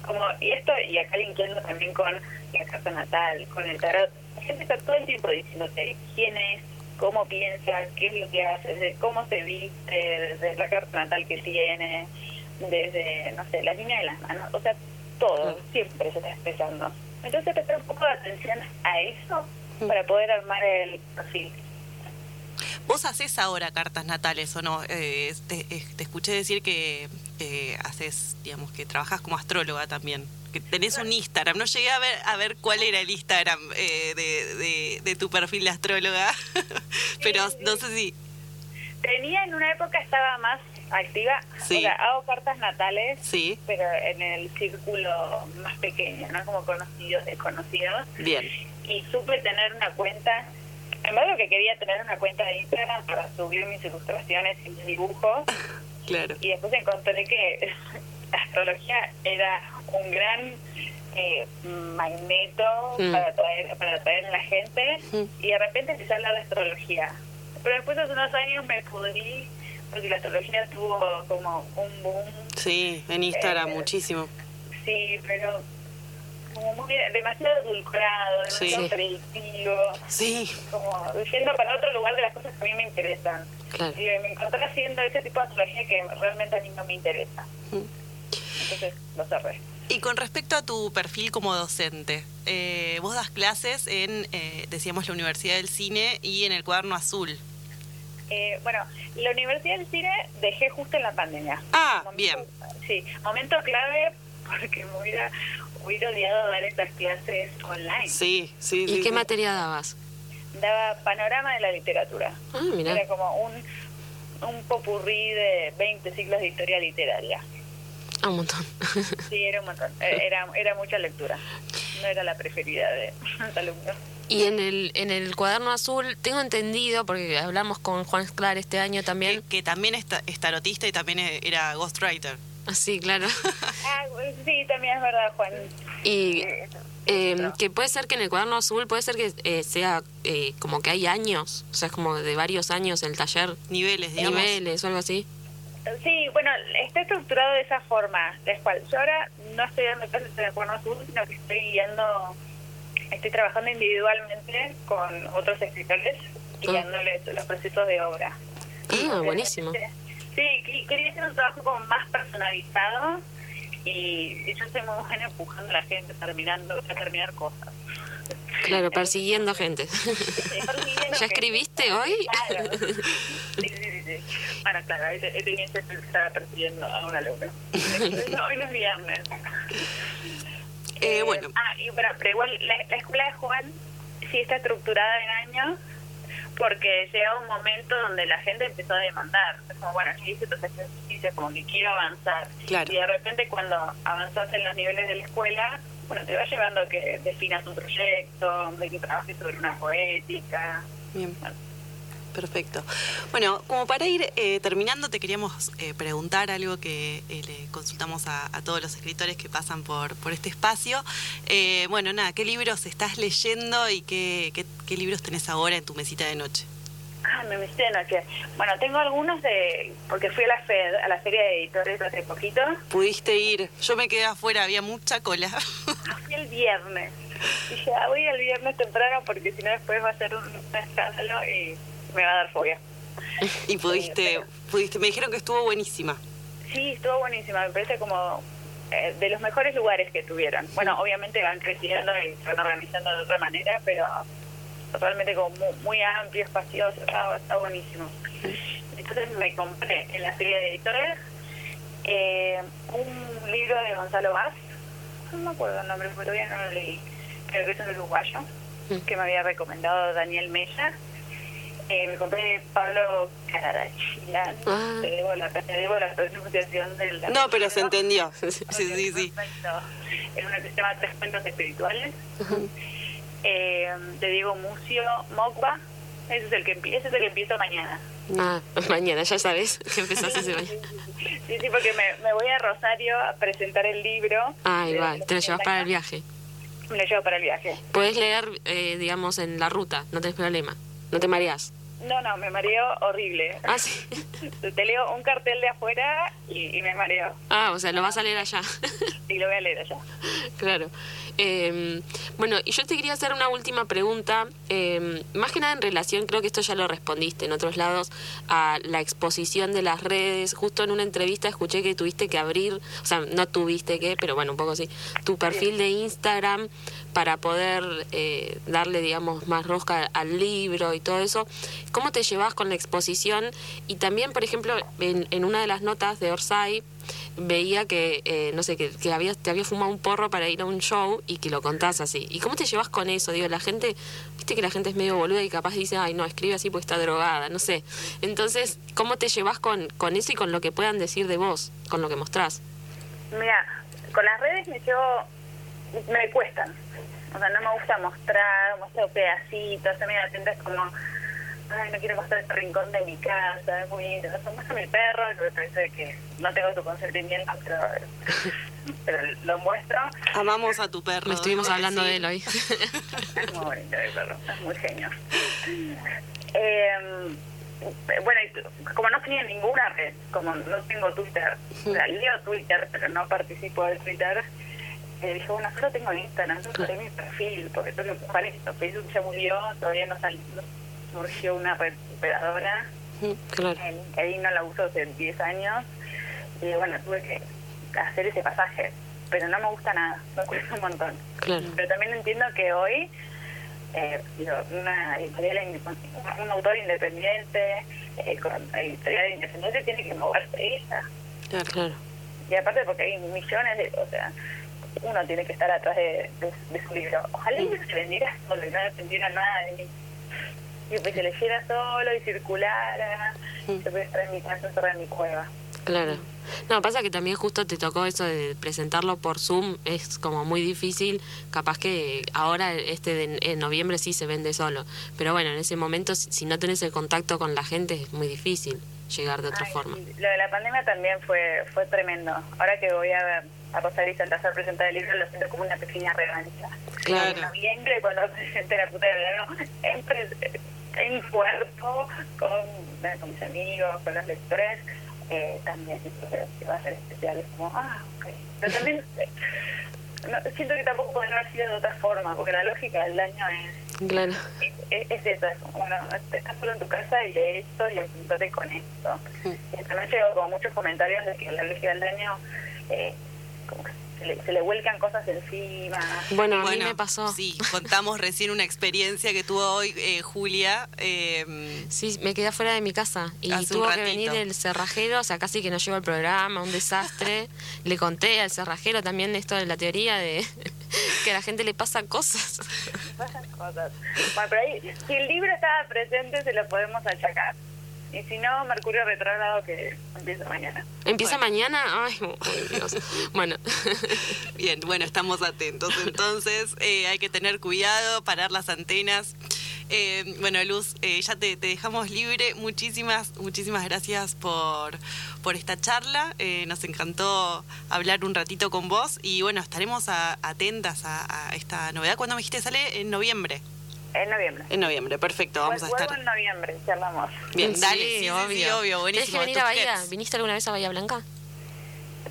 Como, y esto, y acá linkeando también con la carta natal, con el tarot, la gente está todo el tiempo diciéndote quién es, cómo piensa, qué es lo que hace, cómo se viste, desde la carta natal que tiene, desde, no sé, la línea de las manos, o sea, todo, siempre se está expresando. Entonces prestar un poco de atención a eso para poder armar el perfil. ¿Vos haces ahora cartas natales o no? Eh, te, eh, te escuché decir que eh, haces, digamos, que trabajas como astróloga también. Que tenés un Instagram. No llegué a ver a ver cuál era el Instagram eh, de, de, de tu perfil de astróloga, (laughs) pero no sé si. Tenía en una época estaba más activa, Sí. o sea, hago cartas natales, Sí, pero en el círculo más pequeño, ¿no? Como conocidos, desconocidos. bien. Y supe tener una cuenta, en verdad lo que quería tener una cuenta de Instagram para subir mis ilustraciones y mis dibujos. (laughs) Claro. y después encontré que (laughs) la astrología era un gran eh, magneto Mm. para atraer para atraer a la gente Mm. y de repente empecé a hablar de astrología pero después hace unos años me pudrí porque la astrología tuvo como un boom Sí, en Instagram Eh, muchísimo. sí pero como muy demasiado edulcorado demasiado Sí. predictivo Sí, como yendo para otro lugar de las cosas que a mí me interesan Claro. y me encontré haciendo ese tipo de astrología que realmente a mí no me interesa Mm. entonces lo cerré Y con respecto a tu perfil como docente, eh, vos das clases en, eh, decíamos, la Universidad del Cine y en el Cuaderno Azul. Eh, bueno, la Universidad del Cine dejé justo en la pandemia. Ah, Momento- bien. Sí, momento clave porque me hubiera, hubiera odiado dar estas clases online. Sí, sí, ¿Y sí, qué sí. materia dabas? Daba panorama de la literatura. Ah, mira. Era como un, un popurrí de 20 siglos de historia literaria. Ah, un montón. Sí, era un montón. Eh, Era, era mucha lectura. No era la preferida de (laughs) los alumnos. Y en el, en el cuaderno azul, tengo entendido, porque hablamos con Juan Sclar este año también. que también es, ta- es tarotista y también e- era ghostwriter. Ah, sí, claro. (laughs) Ah, sí, también es verdad, Juan. Y Eh, eh, que puede ser que en el cuaderno azul, puede ser que eh, sea eh, como que hay años, o sea, es como de varios años el taller, Niveles, digamos. niveles o algo así. Sí, bueno, está estructurado de esa forma. la cual yo ahora no estoy dando clases en el cuerno azul, sino que estoy guiando, estoy trabajando individualmente con otros escritores, guiándoles los procesos de obra. Ah, buenísimo. Sí, que- quería hacer un trabajo como más personalizado y yo soy muy buena empujando a la gente terminando, a terminar cosas. Claro, persiguiendo gente. Persiguiendo ¿Ya gente. escribiste hoy? Claro. Sí, sí, sí. Bueno, claro, he, tenido que estar persiguiendo a un alumno. No, hoy no es viernes. Eh, bueno, Ah, y, bueno, pero igual la, la escuela de Juan sí está estructurada en años porque llega un momento donde la gente empezó a demandar. Es como, bueno, yo hice estos ejercicios, como que quiero avanzar. Claro. Y de repente cuando avanzas en los niveles de la escuela, bueno, te va llevando a que definas un proyecto, de que trabajes sobre una poética. bien. Perfecto. Bueno, como para ir eh, terminando, te queríamos eh, preguntar algo que eh, le consultamos a, a todos los escritores que pasan por, por este espacio. Eh, bueno, nada, ¿qué libros estás leyendo y qué, qué, qué libros tenés ahora en tu mesita de noche? Ah, me metí de noche. Bueno, tengo algunos de... porque fui a la, FED, a la Feria de Editores hace poquito. Pudiste ir, yo me quedé afuera, había mucha cola. Fui el viernes. Dije, ah, voy el viernes temprano porque si no después va a ser un escándalo y me va a dar fobia. y pudiste, pudiste, me dijeron que estuvo buenísima. Sí, estuvo buenísima. Me parece como eh, de los mejores lugares que tuvieron. Bueno, obviamente van creciendo y se van organizando de otra manera, pero totalmente como muy, muy amplio, espacioso. Está, está buenísimo. Entonces me compré en la serie de editores eh, un libro de Gonzalo Vaz. No me acuerdo el nombre, pero todavía no lo leí. Creo que es un uruguayo que me había recomendado Daniel Mella. Eh, me compré Pablo Cararachilán. Ah. Te debo la, te debo la pronunciación del No, pero se entendió. (laughs) Sí, sí, sí. Perfecto. Es una que se llama Tres Cuentos Espirituales. Eh, de Diego Mucio Mokba. Ese es el que ese es el que empiezo mañana. Ah, (laughs) mañana, ya sabes (laughs) que empezás ese mañana. Sí, sí, porque me, me voy a Rosario a presentar el libro. Ah, igual, los te lo llevas 80 para el viaje. Me lo llevo para el viaje. Puedes leer, eh, digamos, en la ruta, no tenés problema. No te mareás. No, no, me mareo horrible. Ah, sí. (laughs) Te leo un cartel de afuera y, y me mareo. Ah, o sea, lo vas a leer allá. (laughs) Y lo voy a leer allá. claro. Eh, bueno, y yo te quería hacer una última pregunta, eh, más que nada en relación, creo que esto ya lo respondiste en otros lados, a la exposición de las redes. Justo en una entrevista escuché que tuviste que abrir, o sea, no tuviste que, pero bueno, un poco así, tu perfil de Instagram para poder eh, darle, digamos, más rosca al libro y todo eso. ¿Cómo te llevas con la exposición? Y también, por ejemplo, en, en una de las notas de Orsay, veía que, eh, no sé, que, que habías, te había fumado un porro para ir a un show y que lo contás así. ¿Y cómo te llevas con eso? Digo, la gente, viste que la gente es medio boluda y capaz dice, ay, no, escribe así porque está drogada, no sé. Entonces, ¿cómo te llevas con, con eso y con lo que puedan decir de vos, con lo que mostrás? Mira, con las redes me llevo, me cuestan. O sea, no me gusta mostrar, mostrar pedacitos, se me atentas como, ay, no quiero mostrar este rincón de mi casa, es muy lindo. O sea, muestro a mi perro, me parece que no tengo su consentimiento, pero, (laughs) pero lo muestro. Amamos a tu perro. Lo estuvimos hablando de él hoy. (laughs) Es muy bonito mi perro, es muy genio. Eh, bueno, y como no tenía ninguna red, como no tengo Twitter, o sea, leo Twitter, pero no participo de Twitter, eh, dije, bueno, solo tengo Instagram, solo haré mi perfil, porque tengo que empujar esto. Facebook ya murió, todavía no, sal- no surgió una red superadora. Claro. El LinkedIn no la uso hace 10 años. Y bueno, tuve que hacer ese pasaje. pero no me gusta nada, me cuesta un montón. Claro. Pero también entiendo que hoy eh, una editorial un autor independiente, eh, con editorial independiente tiene que moverse ella. Claro. Y aparte porque hay millones de, o sea, uno tiene que estar atrás de, de, de su libro. Ojalá el libro se vendiera solo y no dependiera nada de mí. Y pues se leyera solo y circulara, Mm. se puede estar en mi casa, encerrada en mi cueva. Claro. No, pasa que también justo te tocó eso de presentarlo por Zoom, es como muy difícil, capaz que ahora este de en noviembre sí se vende solo, pero bueno, en ese momento si no tenés el contacto con la gente es muy difícil llegar de otra Ay, forma. Lo de la pandemia también fue fue tremendo. Ahora que voy a ver a Rosario y Santander presentar el libro, lo siento como una pequeña revancha. Claro. En noviembre, cuando presenté (laughs) la puta de verano, en, en cuerpo, con, con mis amigos, con los lectores, eh, también que va a ser especial. Es como, ah, ok. Pero también eh, no, siento que tampoco podría haber sido de otra forma, porque la lógica del daño es Claro. es, es, es eso, es como, bueno, estás solo en tu casa y lee esto y enfrentate con esto. Y también llegó como muchos comentarios de que la lógica del daño, eh, como que se le, se le vuelcan cosas encima. Bueno, a mí Bueno, me pasó. Sí, contamos recién una experiencia que tuvo hoy eh, Julia. eh, Sí, me quedé fuera de mi casa y tuvo que venir el cerrajero, o sea, casi que no llegó al programa, un desastre. (laughs) le conté al cerrajero también esto de la teoría de (laughs) que a la gente le pasan cosas. Pasan cosas. Bueno, pero ahí, si el libro estaba presente, se lo podemos achacar. Y si no, Mercurio retrógrado que empieza mañana. ¿Empieza mañana? Ay, ay, (laughs) Dios. Bueno, (laughs) Bien, bueno, estamos atentos. (laughs) Entonces, eh, hay que tener cuidado, parar las antenas. Eh, bueno, Luz, eh, ya te, te dejamos libre. Muchísimas, muchísimas gracias por, por esta charla. Eh, nos encantó hablar un ratito con vos y bueno, estaremos a- atentas a, a esta novedad. ¿Cuándo me dijiste sale? En noviembre. En noviembre. En noviembre, perfecto, vamos a estar. en noviembre, charlamos. Bien, dale, sí, sí, obvio. sí, obvio, ¿Tenés buenísimo. que venir a tus Bahía? ¿Viniste alguna vez a Bahía Blanca?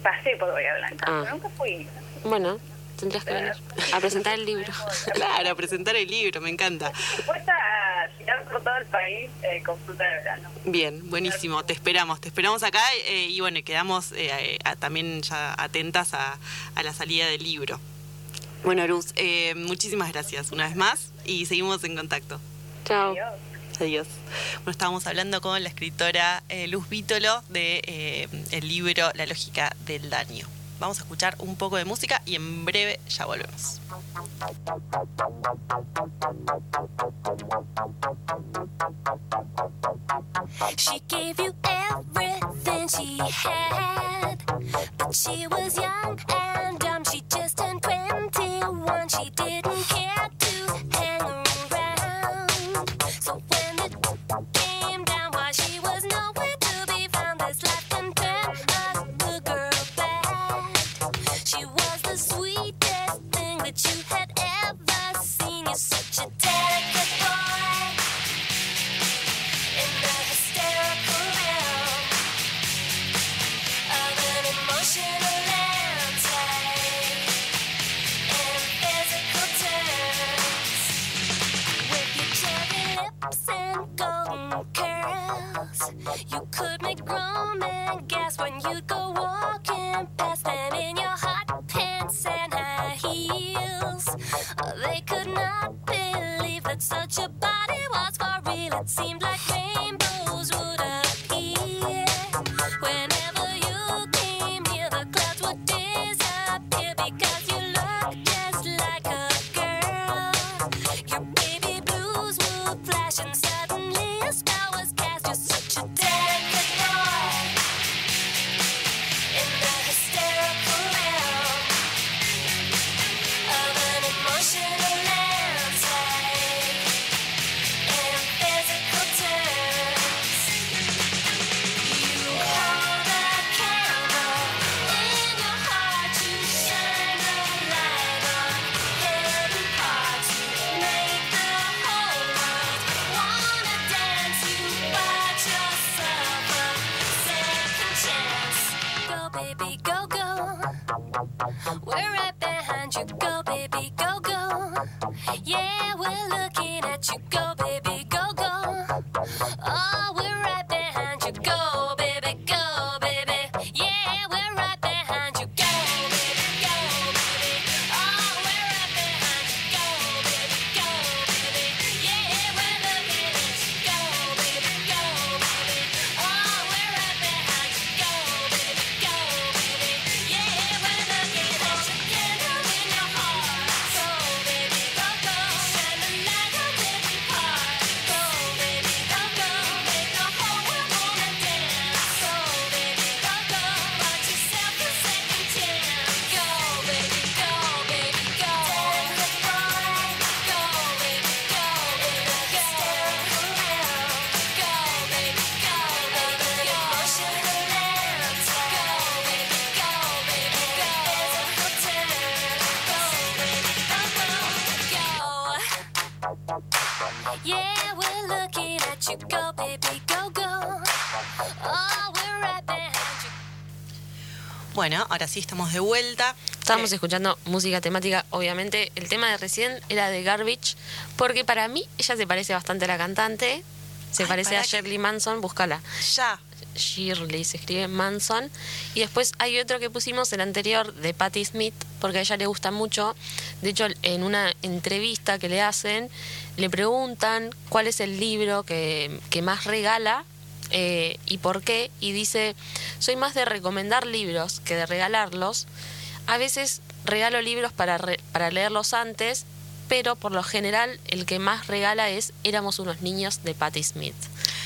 Pasé por Bahía Blanca, Ah. pero nunca fui. Bueno, tendrías que venir a presentar el libro. (laughs) Claro, a presentar el libro, me encanta. Dispuesta a girar por todo el país eh, con fruta de verano. Bien, buenísimo, te esperamos, te esperamos acá eh, y bueno, quedamos eh, eh, a- también ya atentas a, a la salida del libro. Bueno, Luz, eh, muchísimas gracias una vez más y seguimos en contacto. Chao. Adiós. Adiós. Bueno, estábamos hablando con la escritora eh, Luz Vítolo de eh, el libro La lógica del daño. Vamos a escuchar un poco de música y en breve ya volvemos. She gave you everything she had. But she was young and dumb. She just turned the one she did. Bueno, ahora sí estamos de vuelta. Estábamos Eh, escuchando música temática, obviamente. El tema de recién era de Garbage, porque para mí ella se parece bastante a la cantante. Se Ay, parece a que- Shirley Manson, búscala. ya. Shirley se escribe Manson. Y después hay otro que pusimos, el anterior, de Patti Smith, porque a ella le gusta mucho. De hecho, en una entrevista que le hacen, le preguntan cuál es el libro que, que más regala eh, y por qué. Y dice, soy más de recomendar libros que de regalarlos. A veces regalo libros para, re- para leerlos antes, pero por lo general el que más regala es Éramos unos niños de Patti Smith.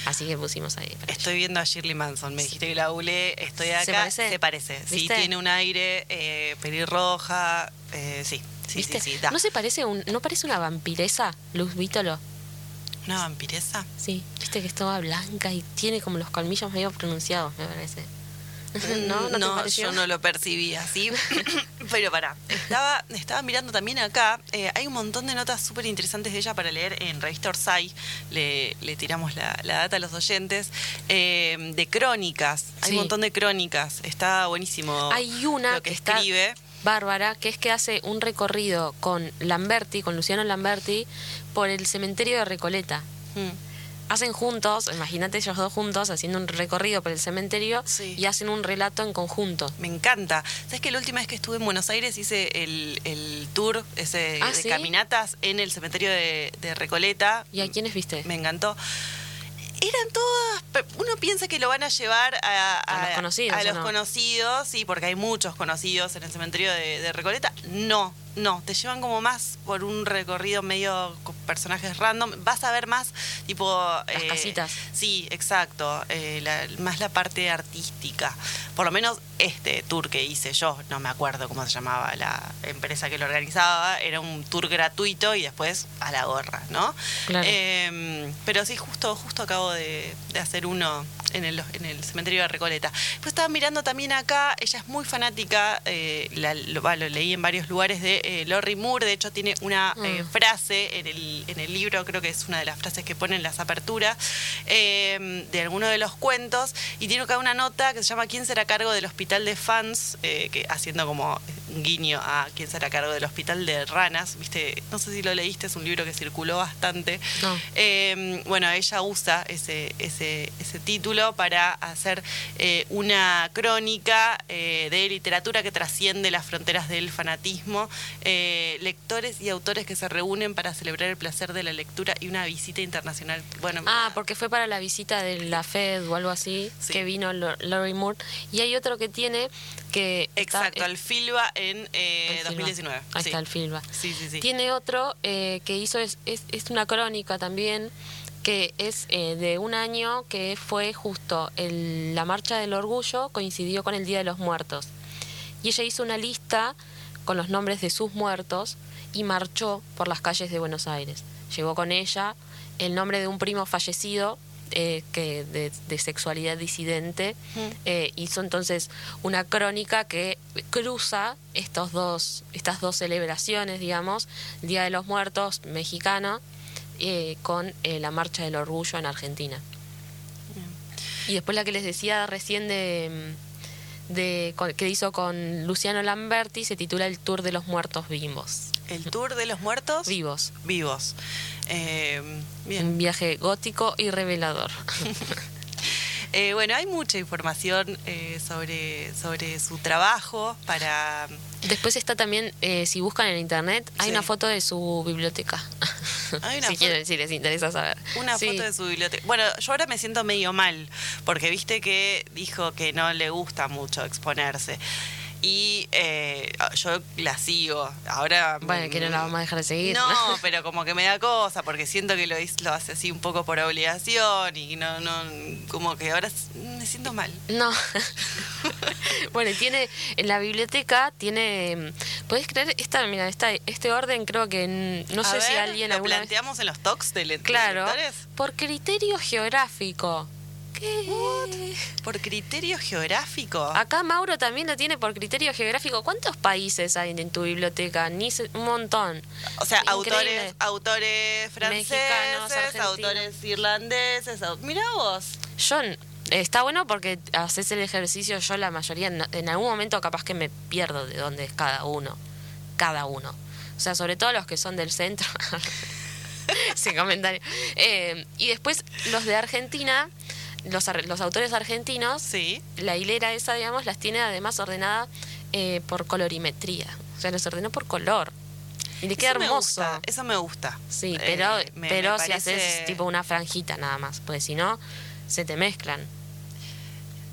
Así que pusimos ahí. ella. Estoy viendo a Shirley Manson. Me dijiste que la googleé, estoy acá. ¿Se parece? Se parece. Sí, tiene un aire eh, pelirroja. eh, sí, ¿Viste? sí, sí. da. ¿No se parece un, no parece una vampiresa, Luz Vítolo? ¿Una vampiresa? Sí, viste que es toda blanca y tiene como los colmillos medio pronunciados, me parece. (laughs) ¿No? ¿No, pareció? yo no lo percibí así. (coughs) Pero pará, estaba, estaba mirando también acá. eh, hay un montón de notas súper interesantes de ella para leer en Revista Orsay. Le, le tiramos la, la data a los oyentes. eh, de crónicas. Hay Sí. un montón de crónicas. Está buenísimo. Hay una lo que, que está escribe. Bárbara, que es que hace un recorrido con Lamberti, con Luciano Lamberti, por el cementerio de Recoleta. Mm. Hacen juntos, imagínate ellos dos juntos, haciendo un recorrido por el cementerio Sí. y hacen un relato en conjunto. Me encanta. ¿Sabes que la última vez que estuve en Buenos Aires hice el, el tour ese ¿Ah, de sí? caminatas en el cementerio de, de Recoleta? ¿Y a quiénes viste? Me encantó. Eran todas, uno piensa que lo van a llevar a, A los conocidos, a ¿o los no? conocidos, sí, porque hay muchos conocidos en el cementerio de, de Recoleta. No, no, te llevan como más por un recorrido medio con personajes random. Vas a ver más tipo... Las casitas. Sí, exacto. eh, la- más la parte artística. Por lo menos este tour que hice yo, no me acuerdo cómo se llamaba la empresa que lo organizaba, era un tour gratuito y después a la gorra, ¿no? Claro. Eh, pero sí, justo, justo acabo de, de hacer uno en el, en el cementerio de Recoleta. Pues estaba mirando también acá, ella es muy fanática, eh, la- lo, leí en varios lugares de eh, Lori Moore, de hecho tiene una eh, Mm. frase en el, en el libro, creo que es una de las frases que pone en las aperturas, eh, de alguno de los cuentos, y tiene acá una nota que se llama ¿Quién será cargo del hospital de fans? Eh, que haciendo como guiño a ¿Quién será cargo del hospital de ranas? ¿Viste? No sé si lo leíste, es un libro que circuló bastante. No. Eh, bueno, ella usa ese, ese, ese título para hacer eh, una crónica eh, de literatura que trasciende las fronteras del fanatismo, eh, lectores y autores que se reúnen para celebrar el placer de la lectura y una visita internacional. Bueno, Ah, porque fue para la visita de la Fed o algo así, Sí. que vino Lori Moore. Y hay otro que tiene que... está- exacto, al Filba en eh, el Filba. 2019. Ahí sí. está el Filba. Sí, sí, sí. Tiene otro eh, que hizo, es, es, es una crónica también, que es eh, de un año que fue justo el- la Marcha del Orgullo, coincidió con el Día de los Muertos. Y ella hizo una lista con los nombres de sus muertos y marchó por las calles de Buenos Aires. Llevó con ella el nombre de un primo fallecido eh, que de, de sexualidad disidente. Eh, hizo entonces una crónica que cruza estos dos, estas dos celebraciones, digamos, Día de los Muertos mexicano eh, con eh, la Marcha del Orgullo en Argentina. Y después la que les decía recién de, de con- que hizo con Luciano Lamberti se titula El Tour de los Muertos Vivos. El Tour de los Muertos Vivos. vivos. Bien. Un viaje gótico y revelador. (laughs) Eh, bueno, hay mucha información eh, sobre, sobre su trabajo para... Después está también, eh, si buscan en internet, hay Sí. una foto de su biblioteca. Hay una (laughs) si quieren, si les interesa saber. Una Sí. foto de su biblioteca. Bueno, yo ahora me siento medio mal, porque viste que dijo que no le gusta mucho exponerse. Y eh, yo la sigo. Ahora. Bueno, que no la vamos a dejar de seguir. No, pero como que me da cosa, porque siento que lo, lo hace así un poco por obligación y no, no, como que ahora me siento mal. No. (laughs) bueno, tiene en la biblioteca tiene ¿Puedes creer esta mira, esta este orden creo que no A sé si alguien ¿Lo alguna vez planteamos en los talks de, le- de Claro, lectores? por criterio geográfico. ¿Qué? ¿Por criterio geográfico? Acá Mauro también lo tiene por criterio geográfico. ¿Cuántos países hay en tu biblioteca? Ni se- un montón. O sea, Increíble. autores, autores franceses, autores irlandeses. au- Mirá vos. Yo está bueno porque haces el ejercicio, yo la mayoría, en algún momento capaz que me pierdo de dónde es cada uno. Cada uno. O sea, sobre todo los que son del centro. (laughs) Sin comentario. Eh, y después los de Argentina, los, los autores argentinos, Sí. la hilera esa, digamos, las tiene además ordenada eh, por colorimetría. O sea, los ordenó por color. Y le queda Eso me hermoso. gusta, eso me gusta. Sí, Eh, pero, me- pero me si haces tipo una franjita nada más, porque si no, se te mezclan.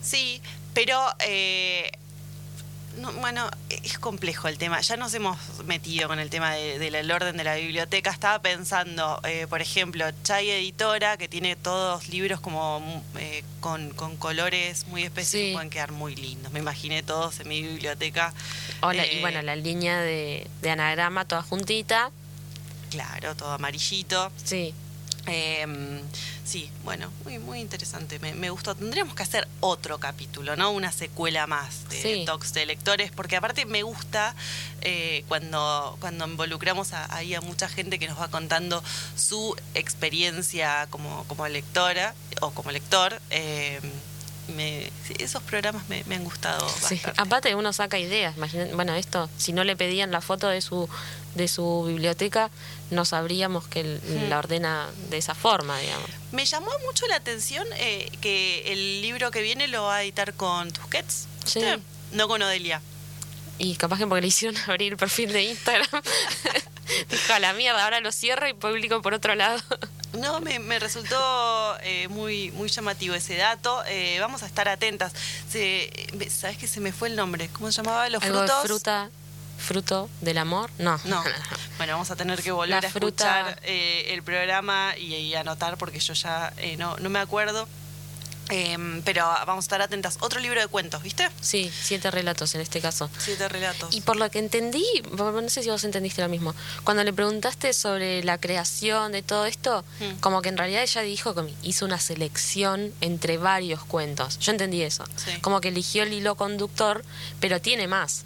Sí, pero eh, no, bueno, es complejo el tema. Ya nos hemos metido con el tema de- del orden de la biblioteca. Estaba pensando, eh, por ejemplo, Chay Editora, que tiene todos libros como mm, eh, con, con colores muy específicos, Sí. pueden quedar muy lindos. Me imaginé todos en mi biblioteca. Hola, Eh, y bueno, la línea de, de anagrama toda juntita. Claro, todo amarillito. Sí, Eh, sí, bueno, muy, muy interesante. Me, me gustó. Tendríamos que hacer otro capítulo, ¿no? Una secuela más de Sí. talks de lectores, porque aparte me gusta eh, cuando, cuando involucramos a- ahí a mucha gente que nos va contando su experiencia como, como lectora o como lector. Eh, me- esos programas me, me han gustado sí. bastante. Aparte uno saca ideas. Imagina- bueno, esto, si no le pedían la foto de su de su biblioteca, no sabríamos que Hmm. la ordena de esa forma, digamos. Me llamó mucho la atención eh, que el libro que viene lo va a editar con Tusquets, Sí. ¿viste? no con Odelia. Y capaz que porque le hicieron (laughs) abrir el perfil de Instagram. (laughs) Dijo a la mierda, ahora lo cierro y publico por otro lado. (laughs) No, me, me resultó eh, muy, muy llamativo ese dato. Eh, vamos a estar atentas. Se, me- ¿Sabes que se me fue el nombre? ¿Cómo se llamaba? ¿Los Algo frutos? de fruta, fruto del amor. No. No. (laughs) Bueno, vamos a tener que volver La a fruta- escuchar eh, el programa y, y anotar porque yo ya eh, no, no me acuerdo. Em, pero vamos a estar atentas. Otro libro de cuentos, ¿viste? Sí, siete relatos en este caso. Siete relatos. Y por lo que entendí, no sé si vos entendiste lo mismo, cuando le preguntaste sobre la creación de todo esto, Mm. como que en realidad ella dijo que hizo una selección entre varios cuentos. Yo entendí eso. Sí. Como que eligió el hilo conductor, pero tiene más.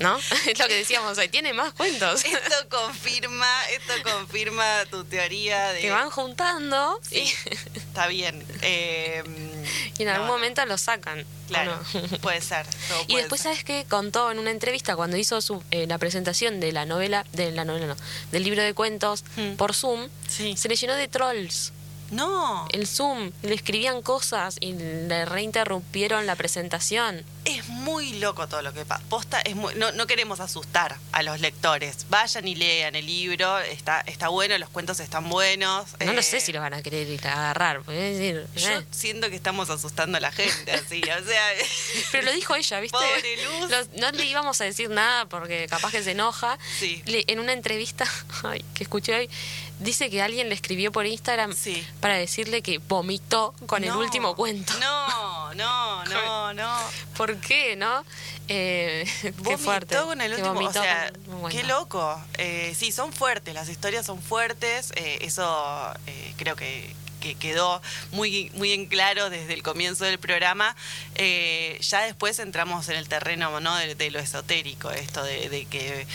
¿No? (laughs) es lo que decíamos hoy, tiene más cuentos. (laughs) Esto confirma, esto confirma tu teoría de que van juntando Sí, está bien. Em, y, en algún momento lo sacan. ¿o Claro, no? (laughs) puede ser. todo Y después, ser. ¿sabes qué? Contó en una entrevista cuando hizo su, eh, la presentación de la novela, de la novela no, del libro de cuentos Mm. por Zoom, Sí. se le llenó de trolls No, el Zoom, le escribían cosas y le reinterrumpieron la presentación. es muy loco todo lo que pasa. Posta es muy, no, no queremos asustar a los lectores. Vayan y lean el libro, está, está bueno, los cuentos están buenos. No lo eh, sé si los van a querer ir a agarrar, decir, Yo eh. siento que estamos asustando a la gente, así, o sea... (laughs) Pero lo dijo ella, ¿viste? Pobre Luz. Los- no le íbamos a decir nada porque capaz que se enoja. Sí. Le- en una entrevista (laughs) ay, que escuché hoy, dice que alguien le escribió por Instagram Sí. para decirle que vomitó con el último cuento. No, no, no, (laughs) no. ¿Por qué, no? Eh, (laughs) qué fuerte. con el que último, o sea, con qué loco. Eh, sí, son fuertes, las historias son fuertes, eh, eso eh, creo que, que quedó muy, muy en claro desde el comienzo del programa. Eh, ya después entramos en el terreno ¿no? de, de lo esotérico, esto de, de que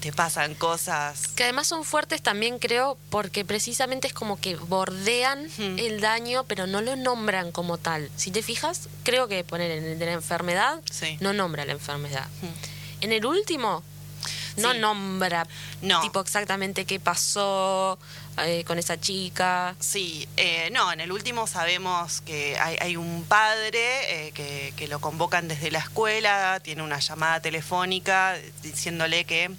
te pasan cosas. Que además son fuertes también creo porque precisamente es como que bordean el daño pero no lo nombran como tal. Si te fijas, creo que poner en el de la enfermedad Sí. no nombra la enfermedad. En el último no Sí. nombra No. tipo exactamente qué pasó eh, con esa chica. Sí, eh, no, en el último sabemos que hay, hay un padre eh, que, que lo convocan desde la escuela, tiene una llamada telefónica diciéndole que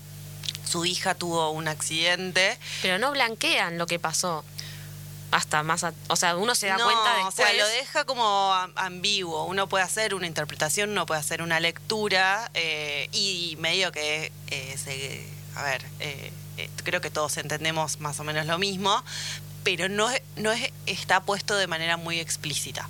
su hija tuvo un accidente. Pero no blanquean lo que pasó. Hasta más... a- o sea, uno se da No, cuenta o después... sea, lo deja como am- ambiguo. Uno puede hacer una interpretación, uno puede hacer una lectura eh, y medio que eh, se, a ver, eh, creo que todos entendemos más o menos lo mismo, pero no, no es- está puesto de manera muy explícita.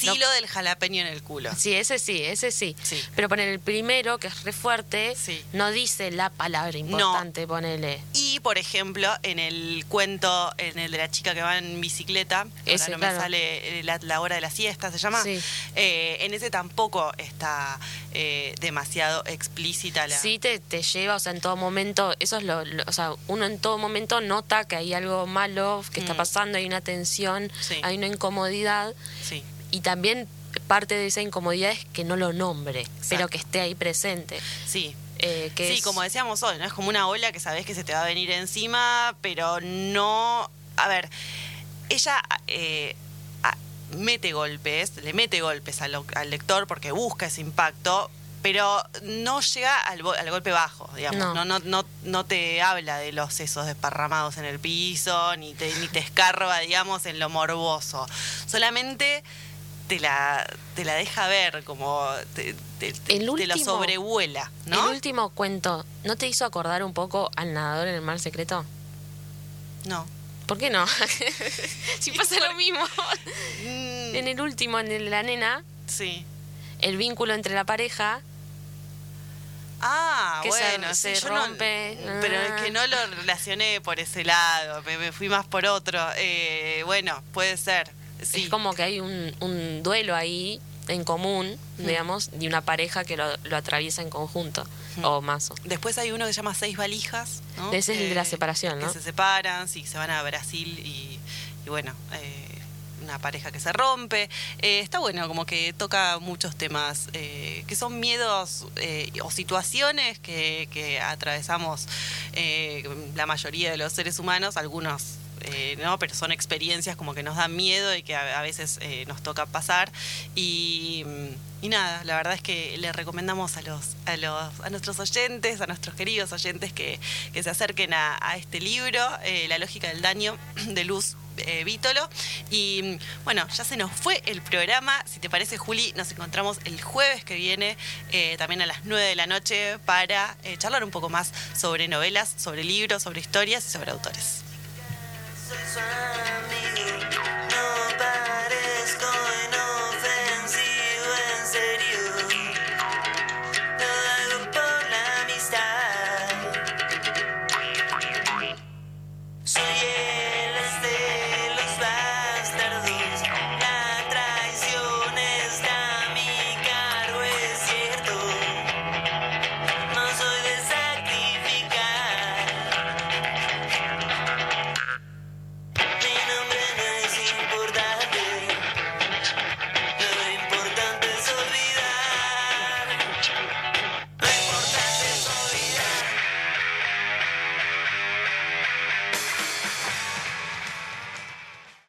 Sí, No- lo del jalapeño en el culo. Sí, ese sí, ese sí. Sí. Pero poner el primero, que es re fuerte, Sí. no dice la palabra importante, ponele. Y, por ejemplo, en el cuento, en el de la chica que va en bicicleta, que Ese, ahora no claro. me sale eh, la, la hora de la siesta, ¿se llama? Sí. Eh, en ese tampoco está eh, demasiado explícita la... Sí te, te lleva, o sea, en todo momento, eso es lo, lo- o sea, uno en todo momento nota que hay algo malo que está Mm. pasando, hay una tensión, hay una incomodidad Sí. Y también parte de esa incomodidad es que no lo nombre, pero que esté ahí presente. Sí. Eh, que sí, es- como decíamos hoy, ¿no? Es como una ola que sabes que se te va a venir encima, pero no... A ver, ella eh, mete golpes, le mete golpes al, al lector porque busca ese impacto, pero no llega al, al golpe bajo, digamos. No. No. No, no, no te habla de los sesos desparramados en el piso, ni te, ni te escarba, digamos, en lo morboso. Solamente te la, te la deja ver, como te, te- El te último- sobrevuela, ¿no? El último cuento, ¿no te hizo acordar un poco al nadador en el mar secreto? No. ¿Por qué no? (laughs) si pasa lo mismo. Mm, en el último, en el de la nena, sí. el vínculo entre la pareja Ah, Que bueno, se sí, yo no- rompe. pero Ah. es que no lo relacioné por ese lado, me, me fui más por otro. Eh, bueno, puede ser. Sí. Es como que hay un, un duelo ahí en común, digamos, de una pareja que lo, lo atraviesa en conjunto, Hmm. o más. o- Después hay uno que se llama Seis Valijas. ¿no? Ese es el de la separación, ¿no? Que se separan, sí, se van a Brasil y, y bueno, eh, una pareja que se rompe. Eh, está bueno, como que toca muchos temas eh, que son miedos eh, o situaciones que, que atravesamos eh, la mayoría de los seres humanos, algunos. Eh, no, pero son experiencias como que nos dan miedo y que a, veces eh, nos toca pasar y, y nada, la verdad es que le recomendamos a los, a los, a nuestros oyentes, a nuestros queridos oyentes que, que se acerquen a, este libro, eh, La lógica del daño, (clears throat) de Luz Vítolo. Y bueno, ya se nos fue el programa. Si te parece, Juli, nos encontramos el jueves que viene, también a las 9 de la noche, para charlar un poco más sobre novelas, sobre libros, sobre historias y sobre autores. serve me.